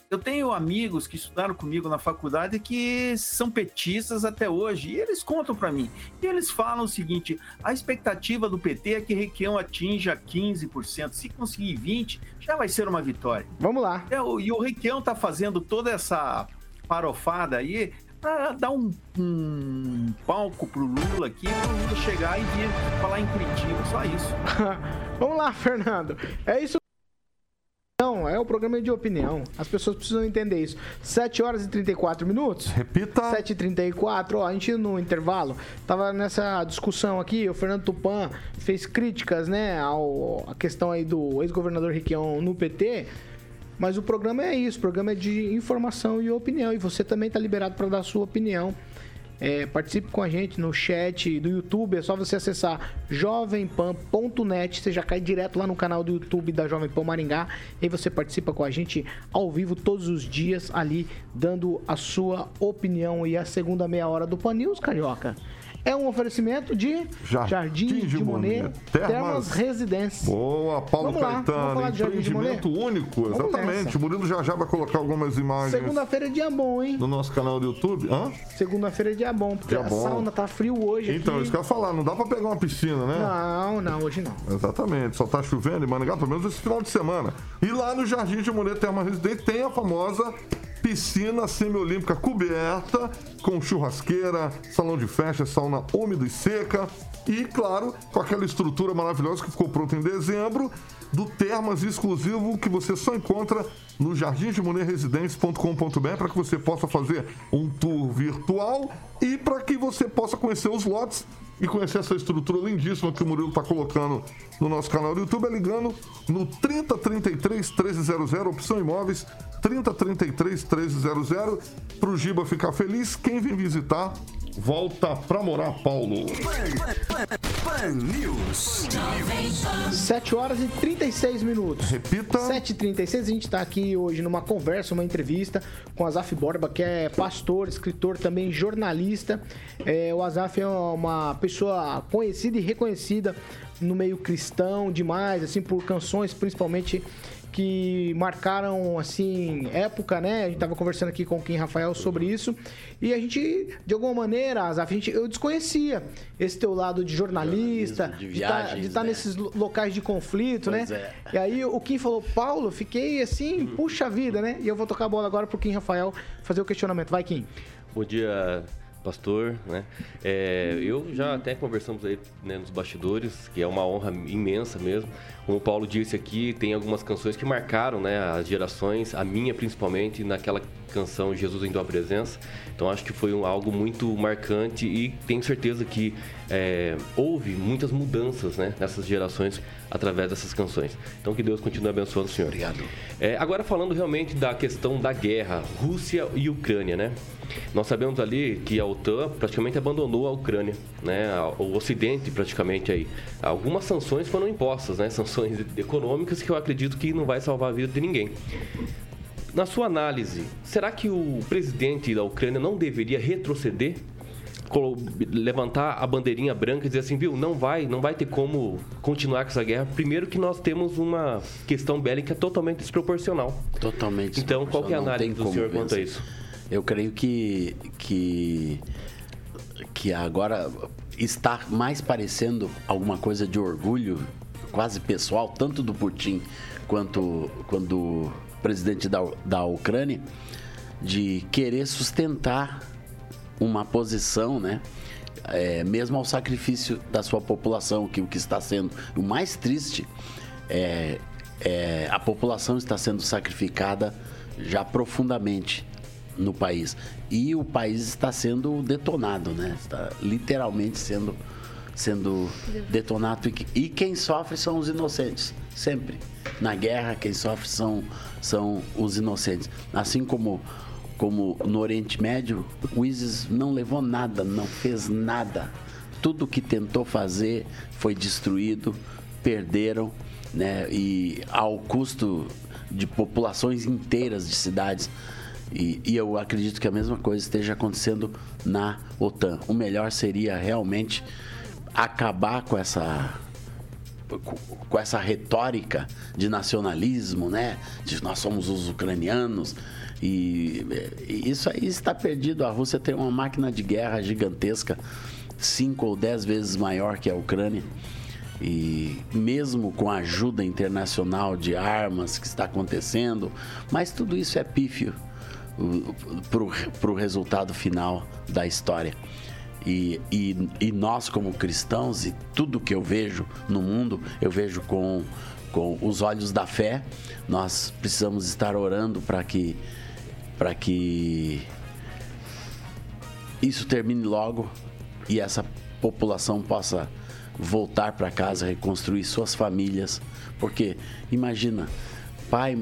Eu tenho amigos que estudaram comigo na faculdade que são petistas até hoje, e eles contam para mim. E eles falam o seguinte: a expectativa do PT é que Requião atinja 15%. Se conseguir 20%, já vai ser uma vitória. Vamos lá. É, e o Requião tá fazendo toda essa parofada aí para dar um, um palco pro Lula aqui, pro Lula chegar e vir falar em Curitiba, só isso. Vamos lá, Fernando. É isso. Não, é o programa de opinião. As pessoas precisam entender isso. 7 horas e 34 minutos. Repita. 7 e 34 ó, a gente no intervalo tava nessa discussão aqui, o Fernando Tupan fez críticas, né, ao a questão aí do ex-governador Riquião no PT, mas o programa é isso, o programa é de informação e opinião, e você também está liberado para dar a sua opinião. É, participe com a gente no chat do YouTube, é só você acessar jovempan.net, você já cai direto lá no canal do YouTube da Jovem Pan Maringá, e você participa com a gente ao vivo todos os dias ali, dando a sua opinião. E a segunda meia hora do Pan News, Carioca, é um oferecimento de Jardim Jardim, de de Monet, Monet, Termas, Termas Residência. Boa, Paulo Vamos Caetano, empreendimento único, exatamente. O Murilo já já vai colocar algumas imagens Segunda-feira é dia bom, hein? no nosso canal do YouTube. Segunda-feira é dia bom, porque Dia a bom. sauna tá frio hoje Então, aqui. isso que eu ia falar, não dá pra pegar uma piscina, né? Não, não, hoje não. Exatamente, só tá chovendo em Maringá, pelo menos esse final de semana. E lá no Jardim de Monet Terma Residência tem a famosa piscina semiolímpica coberta, com churrasqueira, salão de festa, sauna úmida e seca. E, claro, com aquela estrutura maravilhosa que ficou pronta em dezembro, do Termas exclusivo que você só encontra no jardimdemonerresidência.com.br para que você possa fazer um tour virtual e para que você possa conhecer os lotes e conhecer essa estrutura lindíssima que o Murilo está colocando no nosso canal do YouTube, é ligando no 3033 1300, opção imóveis 3033 1300, para o Giba ficar feliz. Quem vem visitar, volta para morar, Paulo. Pan News. 7 horas e 36 minutos. Repita. 7h36, a gente está aqui hoje numa conversa, uma entrevista com Azaf Borba, que é pastor, escritor, também jornalista. É, o Azaf é uma pessoa conhecida e reconhecida no meio cristão demais, assim, por canções principalmente que marcaram assim época, né? A gente tava conversando aqui com o Kim Rafael sobre isso e a gente de alguma maneira, Azaf, a gente, eu desconhecia esse teu lado de jornalista, de de estar viagens, tá né? nesses lo- locais de conflito, Pois né? é. E aí o Kim falou, Paulo, fiquei assim, puxa vida, né? E eu vou tocar a bola agora pro Kim Rafael fazer o questionamento. Vai, Kim. Bom dia, pastor, né? É, eu já até conversamos aí né, nos bastidores, que é uma honra imensa mesmo. Como o Paulo disse aqui, tem algumas canções que marcaram né, as gerações, a minha principalmente, naquela canção Jesus em Tua Presença. Então acho que foi um- algo muito marcante e tenho certeza que é, houve muitas mudanças né, nessas gerações através dessas canções. Então que Deus continue abençoando o senhor. Obrigado. É, agora falando realmente da questão da guerra, Rússia e Ucrânia, né? Nós sabemos ali que a OTAN praticamente abandonou a Ucrânia, né? O Ocidente praticamente aí. Algumas sanções foram impostas, né? Sanções econômicas que eu acredito que não vai salvar a vida de ninguém. Na sua análise, será que o presidente da Ucrânia não deveria retroceder? Levantar a bandeirinha branca e dizer assim, viu, não vai, não vai ter como continuar com essa guerra. Primeiro que nós temos uma questão bélica totalmente desproporcional. Totalmente. Então, qual é a análise do senhor quanto a vencer. isso? Eu creio que, que, que agora está mais parecendo alguma coisa de orgulho quase pessoal, tanto do Putin quanto, quanto do presidente da, da Ucrânia, de querer sustentar uma posição, né? É, mesmo ao sacrifício da sua população, que o que está sendo o mais triste é, é a população está sendo sacrificada já profundamente no país e o país está sendo detonado, né? Está literalmente sendo sendo detonado e, que- quem sofre são os inocentes, sempre. Na guerra quem sofre são são os inocentes. Assim como como no Oriente Médio, o ISIS não levou nada, não fez nada. Tudo que tentou fazer foi destruído, perderam, né? E ao custo de populações inteiras de cidades. E, e eu acredito que a mesma coisa esteja acontecendo na OTAN. O melhor seria realmente acabar com essa com essa retórica de nacionalismo, né? De nós somos os ucranianos. E, e isso aí está perdido. A Rússia tem uma máquina de guerra gigantesca, cinco ou dez vezes maior que a Ucrânia. E mesmo com a ajuda internacional de armas que está acontecendo, mas tudo isso é pífio para o resultado final da história. E, e, e nós, como cristãos, e tudo que eu vejo no mundo, eu vejo com, com os olhos da fé. Nós precisamos estar orando para que, para que isso termine logo e essa população possa voltar para casa, reconstruir suas famílias. Porque, imagina, pai,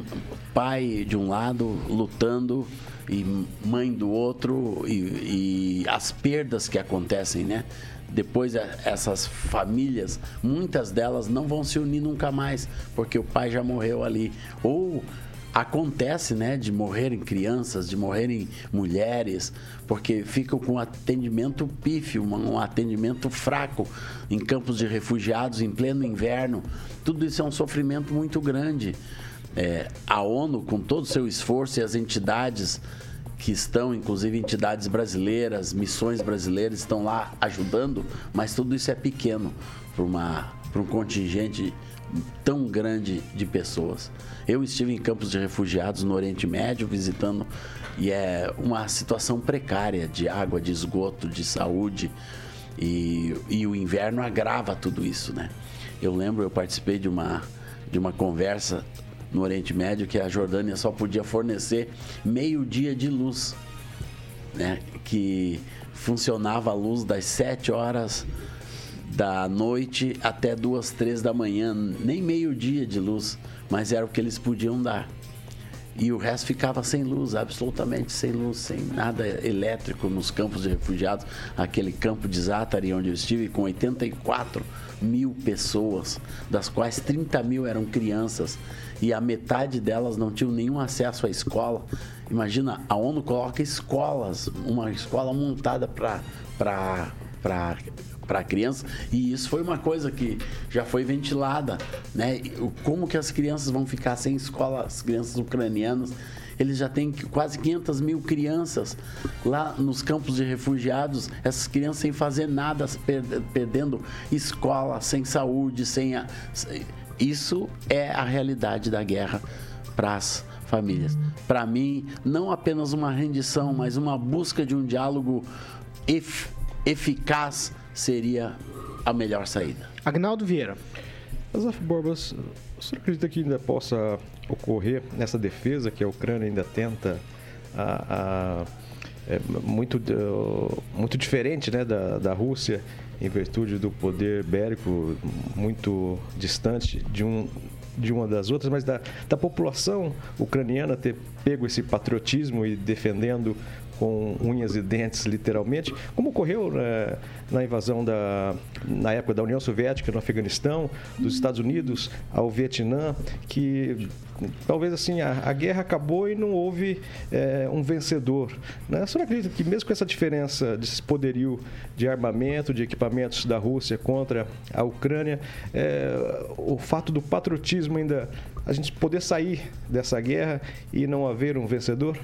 pai de um lado lutando e mãe do outro e, e as perdas que acontecem, né? Depois eh, essas famílias, muitas delas não vão se unir nunca mais, porque o pai já morreu ali. Ou acontece, né, de morrerem crianças, de morrerem mulheres, porque ficam com atendimento pífio, um atendimento fraco em campos de refugiados em pleno inverno. Tudo isso é um sofrimento muito grande. É, a ONU, com todo o seu esforço e as entidades que estão, inclusive entidades brasileiras, missões brasileiras, estão lá ajudando, mas tudo isso é pequeno para um contingente tão grande de pessoas. Eu estive em campos de refugiados no Oriente Médio visitando e é uma situação precária de água, de esgoto, de saúde e, e o inverno agrava tudo isso, né? Eu lembro, eu participei de uma de uma conversa no Oriente Médio que a Jordânia só podia fornecer meio dia de luz, né? Que funcionava a luz das 7 horas da noite até duas, três da manhã, nem meio-dia de luz, mas era o que eles podiam dar. E o resto ficava sem luz, absolutamente sem luz, sem nada elétrico nos campos de refugiados. Aquele campo de Zatari, onde eu estive, com 84 mil pessoas, das quais 30 mil eram crianças, e a metade delas não tinham nenhum acesso à escola. Imagina, a ONU coloca escolas, uma escola montada para para crianças e isso foi uma coisa que já foi ventilada, né? Como que as crianças vão ficar sem escola, as crianças ucranianas? Eles já têm quase 500 mil crianças lá nos campos de refugiados, essas crianças sem fazer nada, per- perdendo escola, sem saúde, sem a... Isso é a realidade da guerra para as famílias. Para mim, não apenas uma rendição, mas uma busca de um diálogo ef- eficaz seria a melhor saída. Agnaldo Vieira. Azaf Borbas, o senhor acredita que ainda possa ocorrer nessa defesa que a Ucrânia ainda tenta a, a- é, muito, uh, muito diferente né, da, da Rússia em virtude do poder bélico muito distante de um de uma das outras, mas da, da população ucraniana ter pego esse patriotismo e defendendo com unhas e dentes, literalmente, como ocorreu né, na invasão da, na época da União Soviética no Afeganistão, dos Estados Unidos ao Vietnã, que talvez assim a, a guerra acabou e não houve é, um vencedor. Né? A acredita que mesmo com essa diferença desse poderio de armamento, de equipamentos da Rússia contra a Ucrânia, é, o fato do patriotismo ainda a gente poder sair dessa guerra e não haver um vencedor?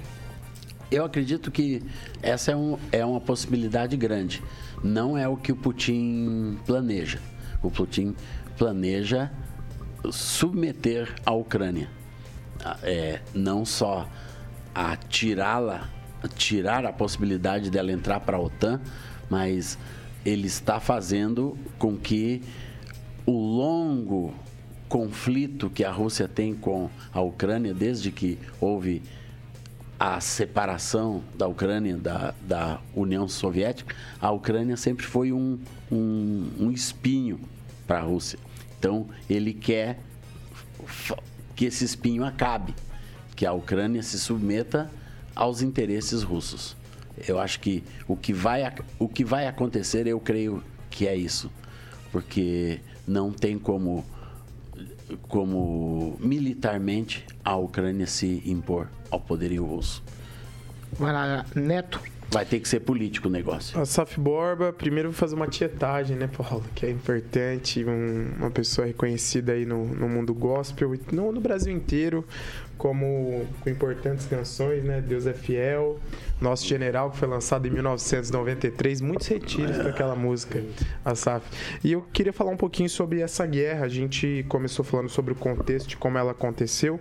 Eu acredito que essa é, um, é uma possibilidade grande. Não é o que o Putin planeja. O Putin planeja submeter a Ucrânia. Ah, É, não só a tirá-la, tirar a possibilidade dela entrar para a OTAN, mas ele está fazendo com que o longo conflito que a Rússia tem com a Ucrânia, desde que houve a separação da Ucrânia da, da União Soviética, a Ucrânia sempre foi um, um, um espinho para a Rússia. Então, ele quer que esse espinho acabe, que a Ucrânia se submeta aos interesses russos. Eu acho que o que vai, o que vai acontecer, eu creio que é isso, porque não tem como como militarmente a Ucrânia se impor ao poderio russo. Vai lá, Neto. Vai ter que ser político o negócio. A Saf Borba, primeiro vou fazer uma tietagem, né, Paulo? Que é importante, um- uma pessoa reconhecida aí no, no mundo gospel, e no, no Brasil inteiro, como com importantes canções, né? Deus é fiel, Nosso General, que foi lançado em 1993, muitos retiros para aquela música, a Saf. E eu queria falar um pouquinho sobre essa guerra. A gente começou falando sobre o contexto de como ela aconteceu.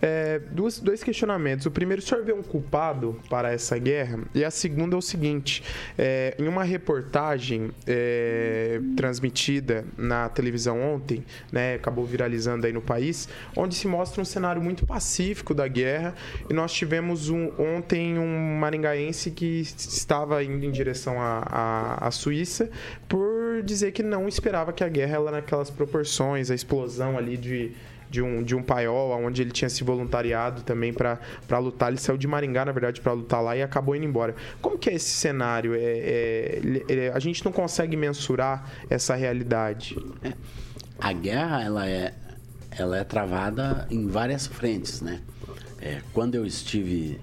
É, duas, dois questionamentos. O primeiro, o senhor vê um culpado para essa guerra? E a segunda é o seguinte: é, em uma reportagem é, transmitida na televisão ontem, né, acabou viralizando aí no país, onde se mostra um cenário muito pacífico da guerra. E nós tivemos um, ontem um maringaense que estava indo em direção à, Suíça por dizer que não esperava que a guerra ela naquelas proporções, a explosão ali de de um, de um paiol, onde ele tinha se voluntariado também para lutar. Ele saiu de Maringá, na verdade, para lutar lá e acabou indo embora. Como que é esse cenário? É, é- ele- a gente não consegue mensurar essa realidade. A guerra ela é, ela é travada em várias frentes, né? É, quando eu estive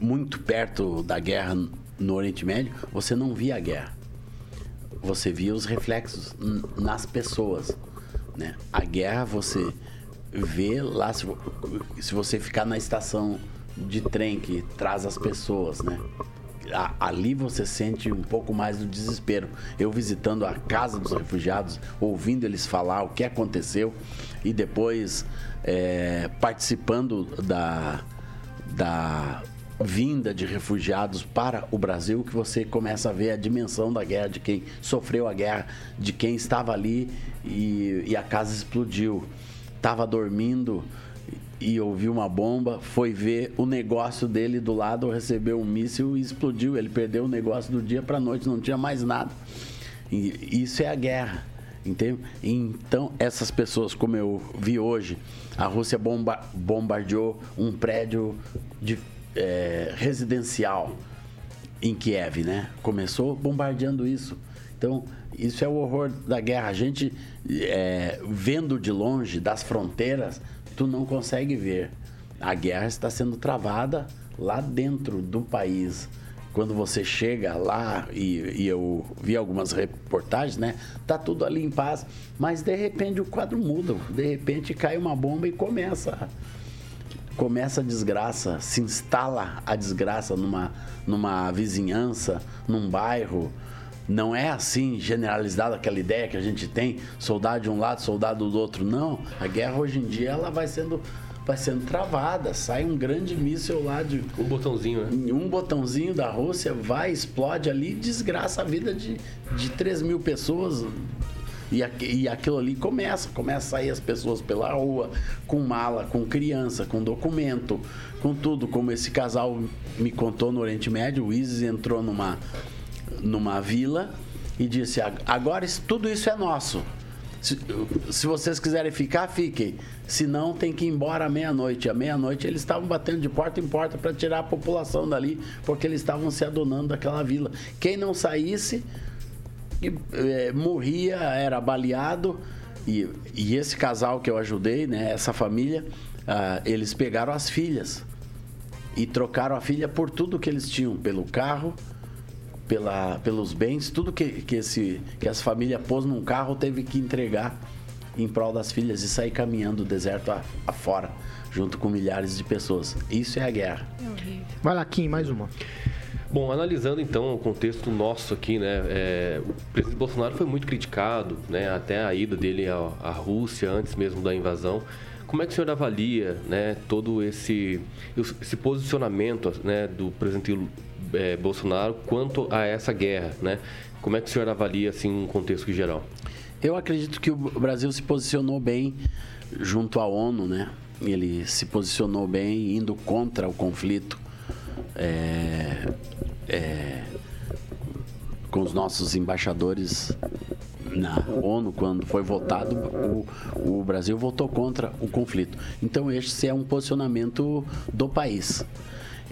muito perto da guerra no Oriente Médio, você não via a guerra. Você via os reflexos nas pessoas. Né? A guerra você vê lá, se, se você ficar na estação de trem que traz as pessoas, né? A- ali você sente um pouco mais do desespero. Eu visitando a casa dos refugiados, ouvindo eles falar o que aconteceu e depois é, participando da, da vinda de refugiados para o Brasil, que você começa a ver a dimensão da guerra, de quem sofreu a guerra, de quem estava ali e, e a casa explodiu. Estava dormindo e ouviu uma bomba, foi ver o negócio dele do lado, recebeu um míssil e explodiu. Ele perdeu o negócio do dia para a noite, não tinha mais nada. E isso é a guerra. Entende? Então, essas pessoas, como eu vi hoje, a Rússia bomba- bombardeou um prédio de, é, residencial em Kiev, né? Começou bombardeando isso. Então, isso é o horror da guerra. A gente, é, vendo de longe, das fronteiras, tu não consegue ver. A guerra está sendo travada lá dentro do país. Quando você chega lá, e, e eu vi algumas reportagens, né? Tá tudo ali em paz, mas de repente o quadro muda. De repente cai uma bomba e começa começa a desgraça, se instala a desgraça numa, numa vizinhança, num bairro. Não é assim generalizada aquela ideia que a gente tem, soldado de um lado, soldado do outro. Não, a guerra hoje em dia ela vai sendo vai sendo travada, sai um grande míssil lá de um botãozinho, né? Um botãozinho da Rússia vai, explode ali, e desgraça a vida de, de 3 mil pessoas. E, e aquilo ali começa, começa a sair as pessoas pela rua, com mala, com criança, com documento, com tudo. Como esse casal me contou no Oriente Médio, o ISIS entrou numa, numa vila e disse: "Ag- agora tudo isso é nosso. Se, se vocês quiserem ficar, fiquem. Se não, tem que ir embora à meia-noite. À meia-noite eles estavam batendo de porta em porta para tirar a população dali, porque eles estavam se adonando daquela vila. Quem não saísse, eh, morria, era baleado. E, e esse casal que eu ajudei, né, essa família, ah, eles pegaram as filhas e trocaram a filha por tudo que eles tinham, pelo carro, pela, pelos bens, tudo que, que, esse, que essa família pôs num carro teve que entregar em prol das filhas e sair caminhando o deserto a- afora, junto com milhares de pessoas. Isso é a guerra. Vai lá, Kim, mais uma. Bom, analisando então o contexto nosso aqui, né? é, o presidente Bolsonaro foi muito criticado, né? Até a ida dele à, à Rússia antes mesmo da invasão. Como é que o senhor avalia, né? Todo esse esse posicionamento, né? Do presidente é, Bolsonaro quanto a essa guerra, né? Como é que o senhor avalia assim um contexto geral? Eu acredito que o Brasil se posicionou bem junto à ONU, né? Ele se posicionou bem indo contra o conflito é, é, com os nossos embaixadores na ONU, quando foi votado, o, o Brasil votou contra o conflito. Então, esse é um posicionamento do país.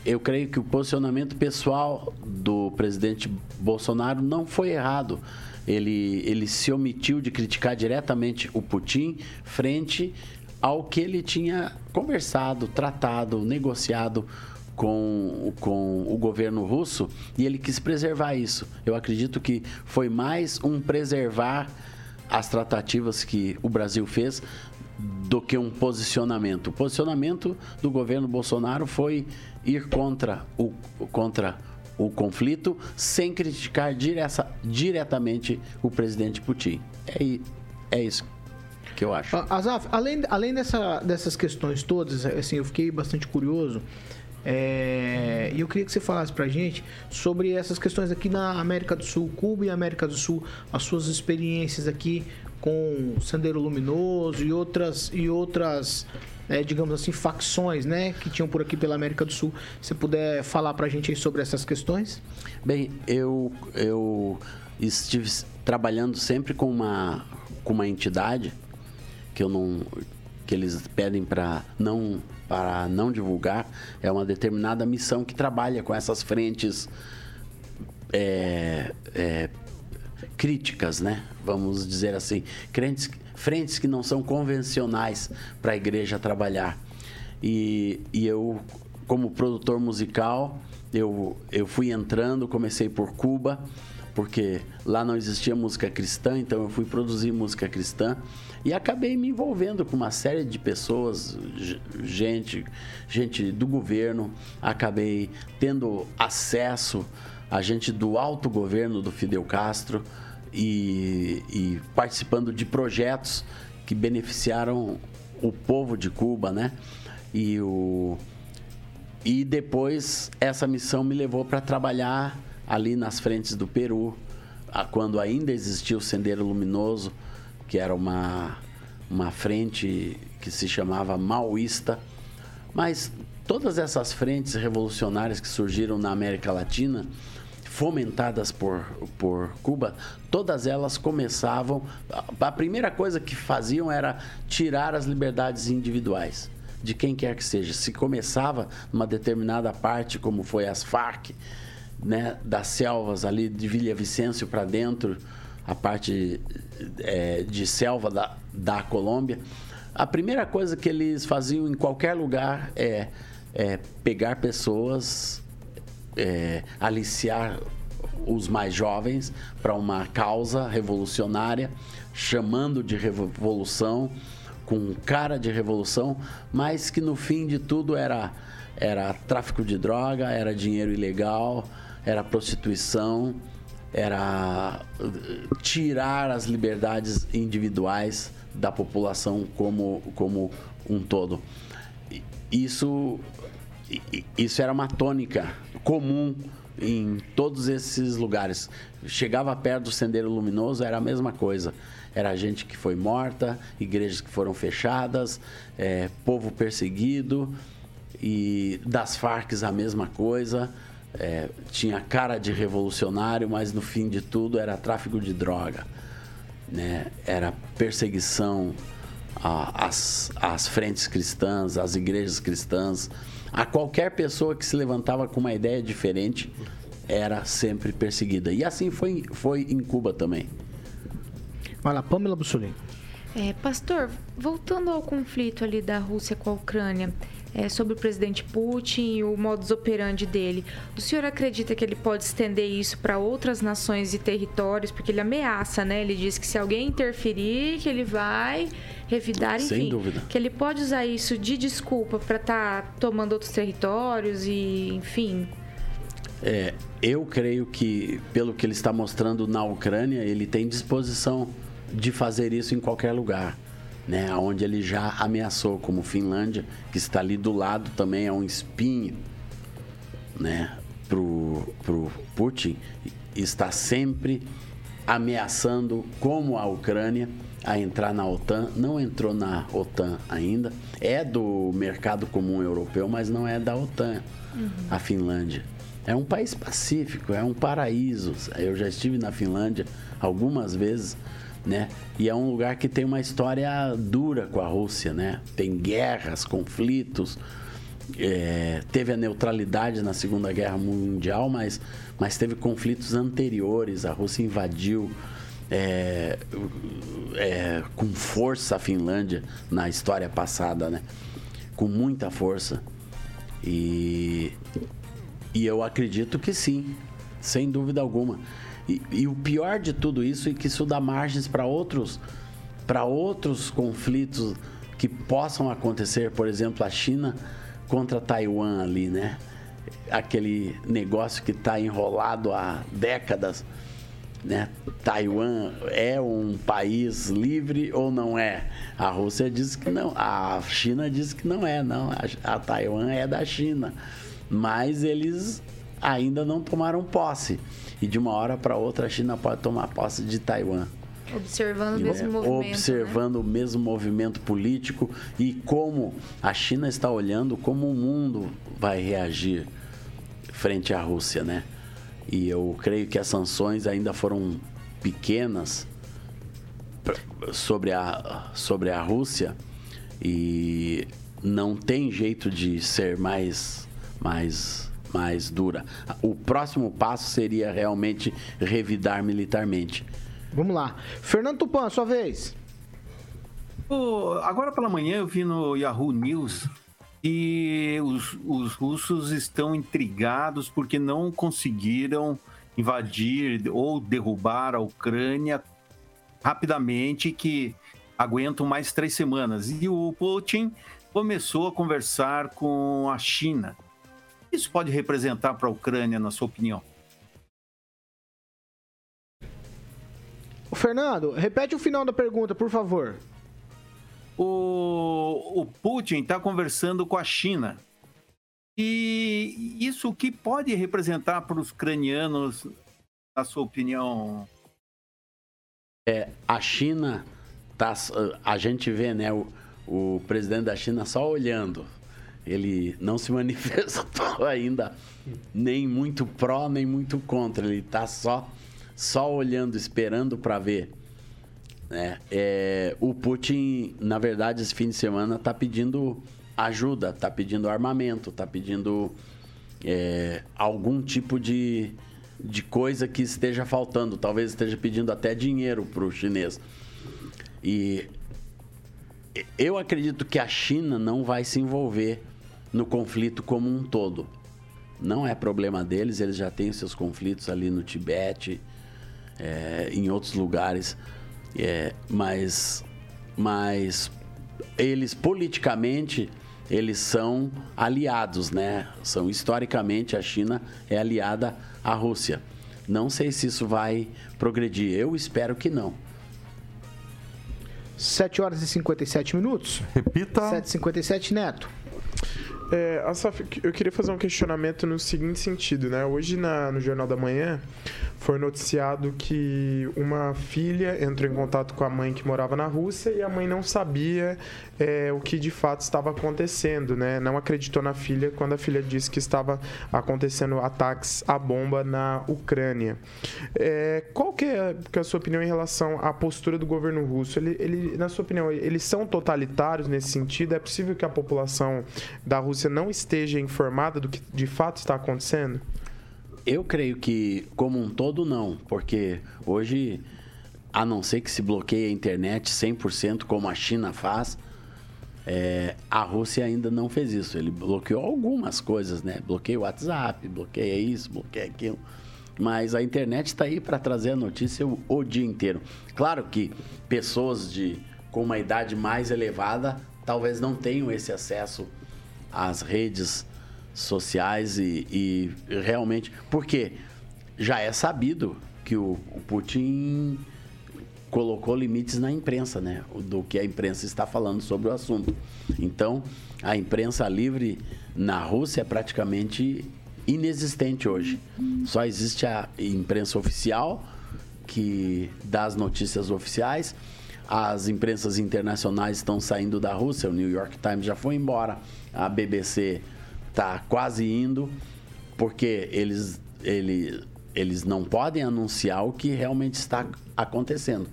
Eu creio que o posicionamento pessoal do presidente Bolsonaro não foi errado. Ele, ele se omitiu de criticar diretamente o Putin frente ao que ele tinha conversado, tratado, negociado com, com o governo russo e ele quis preservar isso. Eu acredito que foi mais um preservar as tratativas que o Brasil fez do que um posicionamento. O posicionamento do governo Bolsonaro foi ir contra o, contra o conflito sem criticar direta, diretamente o presidente Putin. É, é isso que eu acho. Azaf, além, além dessa, dessas questões todas, assim, eu fiquei bastante curioso. É, E eu queria que você falasse pra gente sobre essas questões aqui na América do Sul, Cuba e América do Sul, as suas experiências aqui com Sendero Luminoso e outras e outras, é, digamos assim, facções, né, que tinham por aqui pela América do Sul. Se puder falar pra gente aí sobre essas questões? Bem, eu, eu estive trabalhando sempre com uma, com uma entidade que eu não que eles pedem para não para não divulgar é uma determinada missão que trabalha com essas frentes é, é, críticas, né? Vamos dizer assim, frentes, frentes que não são convencionais para a igreja trabalhar. E, e eu, como produtor musical, eu, eu fui entrando, comecei por Cuba, porque lá não existia música cristã, então eu fui produzir música cristã e acabei me envolvendo com uma série de pessoas, gente, gente do governo, acabei tendo acesso a gente do alto governo do Fidel Castro e, e participando de projetos que beneficiaram o povo de Cuba, né? E o e depois essa missão me levou para trabalhar ali nas frentes do Peru, quando ainda existia o Sendeiro Luminoso, que era uma, uma frente que se chamava maoísta. Mas todas essas frentes revolucionárias que surgiram na América Latina, fomentadas por, por Cuba, todas elas começavam. A primeira coisa que faziam era tirar as liberdades individuais de quem quer que seja. Se começava numa determinada parte, como foi as Farc, né, das selvas ali de Vila Vicêncio para dentro, a parte eh, de selva da, da Colômbia, a primeira coisa que eles faziam em qualquer lugar é, é pegar pessoas, é, aliciar os mais jovens para uma causa revolucionária, chamando de revolução, com cara de revolução, mas que no fim de tudo era, era tráfico de droga, era dinheiro ilegal, era prostituição, era eh, tirar as liberdades individuais da população como, como um todo. Isso, isso era uma tônica comum em todos esses lugares. Chegava perto do Sendeiro Luminoso, era a mesma coisa. Era gente que foi morta, igrejas que foram fechadas, eh, povo perseguido, e das Farc a mesma coisa. É, tinha cara de revolucionário, mas no fim de tudo era tráfico de droga, né? Era perseguição às, às frentes cristãs, às igrejas cristãs, a qualquer pessoa que se levantava com uma ideia diferente era sempre perseguida. E assim foi, foi em Cuba também. Vai lá, Pamela Bussolini. É, pastor, voltando ao conflito ali da Rússia com a Ucrânia, é, sobre o presidente Putin e o modus operandi dele, o senhor acredita que ele pode estender isso para outras nações e territórios? Porque ele ameaça, né? Ele diz que se alguém interferir, que ele vai revidar, enfim. Sem dúvida. Que ele pode usar isso de desculpa para estar tomando outros territórios e, enfim. É, eu creio que, pelo que ele está mostrando na Ucrânia, ele tem disposição de fazer isso em qualquer lugar. Né, onde ele já ameaçou, como Finlândia, que está ali do lado também, é um espinho né, pro, pro Putin, está sempre ameaçando, como a Ucrânia, a entrar na OTAN. Não entrou na OTAN ainda, é do mercado comum europeu, mas não é da OTAN, a Finlândia. É um país pacífico, é um paraíso. Eu já estive na Finlândia algumas vezes, né? E é um lugar que tem uma história dura com a Rússia, né? Tem guerras, conflitos, é, teve a neutralidade na Segunda Guerra Mundial, mas, mas teve conflitos anteriores. A Rússia invadiu é, é, com força a Finlândia na história passada, né? Com muita força. E, e eu acredito que sim, sem dúvida alguma. E, e o pior de tudo isso é que isso dá margens para outros, para outros conflitos que possam acontecer, por exemplo, a China contra Taiwan ali, né? Aquele negócio que está enrolado há décadas, né? Taiwan é um país livre ou não é? A Rússia diz que não, a China diz que não é, não. A, a Taiwan é da China, mas eles ainda não tomaram posse. E de uma hora para outra a China pode tomar posse de Taiwan. Observando o né? mesmo movimento. né? Observando o mesmo movimento político e como a China está olhando como o mundo vai reagir frente à Rússia, né? E eu creio que as sanções ainda foram pequenas sobre a, sobre a Rússia e não tem jeito de ser mais, mais, mais dura. O próximo passo seria realmente revidar militarmente. Vamos lá. Fernando Tupan, sua vez. Ô, agora pela manhã eu vi no Yahoo News E os, os russos estão intrigados porque não conseguiram invadir ou derrubar a Ucrânia rapidamente, que aguentam mais três semanas. E o Putin começou a conversar com a China. Isso pode representar para a Ucrânia, na sua opinião? Fernando, repete o final da pergunta, por favor. O, o Putin está conversando com a China. E isso o que pode representar para os ucranianos, na sua opinião? É, a China, tá, a gente vê né, o, o presidente da China só olhando. Ele não se manifestou ainda nem muito pró, nem muito contra. Ele está só, só olhando, esperando para ver. Né? É, o Putin, na verdade, esse fim de semana está pedindo ajuda, está pedindo armamento, está pedindo é, algum tipo de, de coisa que esteja faltando. Talvez esteja pedindo até dinheiro para o chinês. E eu acredito que a China não vai se envolver no conflito como um todo. Não é problema deles, eles já têm seus conflitos ali no Tibete, é, em outros lugares, é, mas, mas eles politicamente eles são aliados, né? São historicamente a China é aliada à Rússia. Não sei se isso vai progredir. Eu espero que não. 7 horas e 57 minutos. Repita. 7h57, Neto. É, Asaf, eu queria fazer um questionamento no seguinte sentido, né? Hoje na, no Jornal da Manhã foi noticiado que uma filha entrou em contato com a mãe que morava na Rússia e a mãe não sabia é, o que de fato estava acontecendo, né? Não acreditou na filha quando a filha disse que estava acontecendo ataques à bomba na Ucrânia. É, qual que é, é, a sua opinião em relação à postura do governo russo? Ele, ele, na sua opinião, eles são totalitários nesse sentido? É possível que a população da Rússia não esteja informada do que de fato está acontecendo? Eu creio que, como um todo, não, porque hoje, a não ser que se bloqueie a internet 100% como a China faz, é, a Rússia ainda não fez isso. Ele bloqueou algumas coisas, né? Bloqueia o WhatsApp, bloqueia isso, bloqueia aquilo. Mas a internet está aí para trazer a notícia o, o, dia inteiro. Claro que pessoas de com uma idade mais elevada talvez não tenham esse acesso as redes sociais e, e realmente. Porque já é sabido que o, o, Putin colocou limites na imprensa, né? Do que a imprensa está falando sobre o assunto. Então, a imprensa livre na Rússia é praticamente inexistente hoje. Só existe a imprensa oficial que dá as notícias oficiais. As imprensas internacionais estão saindo da Rússia. O New York Times já foi embora a BBC está quase indo, porque eles, ele, eles não podem anunciar o que realmente está acontecendo.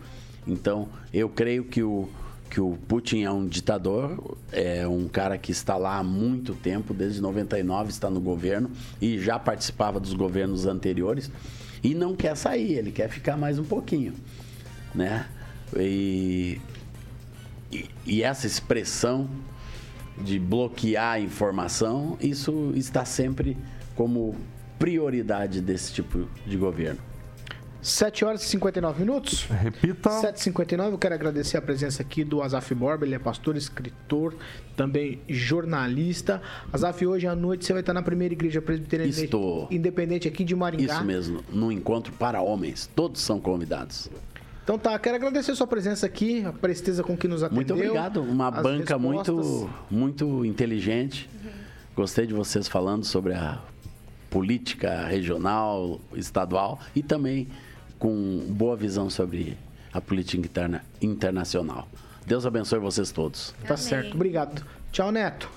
Então, eu creio que o, que o Putin é um ditador, é um cara que está lá há muito tempo, desde 99 está no governo e já participava dos governos anteriores e não quer sair, ele quer ficar mais um pouquinho, né? E, e, e essa expressão de bloquear a informação, isso está sempre como prioridade desse tipo de governo. 7 horas e 59 minutos. Repita. 7h59, eu quero agradecer a presença aqui do Azaf Borba, ele é pastor, escritor, também jornalista. Azaf, hoje à noite você vai estar na primeira igreja presbiteriana Estou. independente aqui de Maringá. Isso mesmo, no encontro para homens, todos são convidados. Então tá, quero agradecer a sua presença aqui, a presteza com que nos atendeu. Muito obrigado, uma banca muito, muito inteligente. Gostei de vocês falando sobre a política regional, estadual e também com boa visão sobre a política interna, internacional. Deus abençoe vocês todos. Tá certo, obrigado. Tchau, Neto.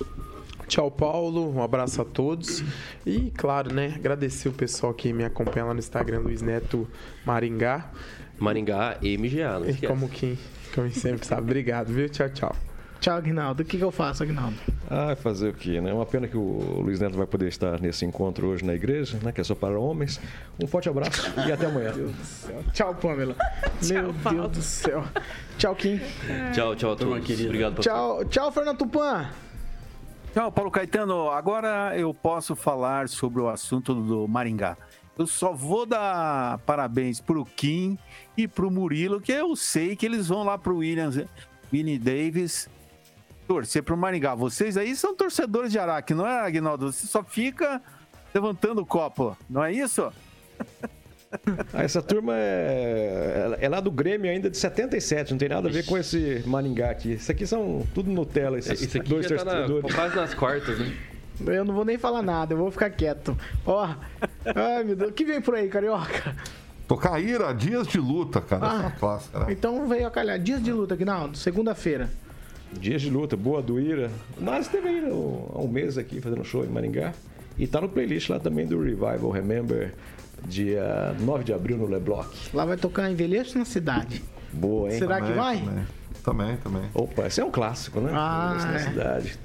Tchau, Paulo. Um abraço a todos. E, claro, né, agradecer o pessoal que me acompanha lá no Instagram, Luiz Neto Maringá. Maringá e MGA, não esquece. Como quem, como sempre sabe. Obrigado, viu? Tchau, tchau. Tchau, Aguinaldo. O que, que eu faço, Aguinaldo? Ah, fazer o quê, né? Uma pena que o Luiz Neto vai poder estar nesse encontro hoje na igreja, né? Que é só para homens. Um forte abraço e até amanhã. Meu Deus do céu. Tchau, Pamela. Meu tchau, Deus do céu. Tchau, Kim. Tchau, tchau a todos. Obrigado, pastor. Tchau, tchau, Fernando Tupan. Tchau, Paulo Caetano. Agora eu posso falar sobre o assunto do Maringá. Eu só vou dar parabéns pro Kim e pro Murilo, que eu sei que eles vão lá pro Williams, Winnie Davis, torcer pro Maringá. Vocês aí são torcedores de Araque, não é, Agnaldo? Você só fica levantando o copo, não é isso? Ah, essa turma é, é lá do Grêmio ainda de 77, não tem nada a ver com esse Maringá aqui. Isso aqui são tudo Nutella, esses Isso aqui dois já tá na, torcedores. quase nas quartas, né? Eu não vou nem falar nada, eu vou ficar quieto. Ó, ai meu Deus, o que vem por aí, carioca? Tocaíra, dias de luta, cara. Ah. Essa clássica, né? Então veio a calhar. Dias de luta, Aguinaldo, segunda-feira. Dias de luta, boa do Ira. Mas esteve aí no- há um mês aqui fazendo show em Maringá. E tá no playlist lá também do Revival Remember, dia 9 de abril no Leblock. Lá vai tocar Envelheço na Cidade. Boa, hein? Será que Também, vai? Também, também. também. Opa, esse é um clássico, né? Ah, na é. cidade.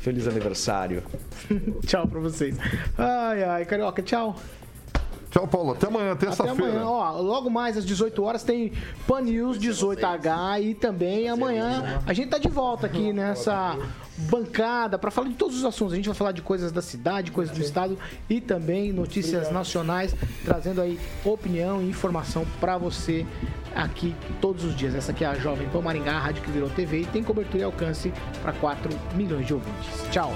Feliz aniversário. tchau pra vocês. Ai, ai, carioca, tchau. Tchau, Paulo. Até amanhã, Até terça-feira. amanhã, ó. Logo mais às 18 horas tem Pan News 18H e também amanhã a gente tá de volta aqui nessa bancada para falar de todos os assuntos. A gente vai falar de coisas da cidade, coisas do estado e também notícias nacionais, trazendo aí opinião e informação para você aqui todos os dias. Essa aqui é a Jovem Pan Maringá, a rádio que virou TV e tem cobertura e alcance para 4 milhões de ouvintes. Tchau.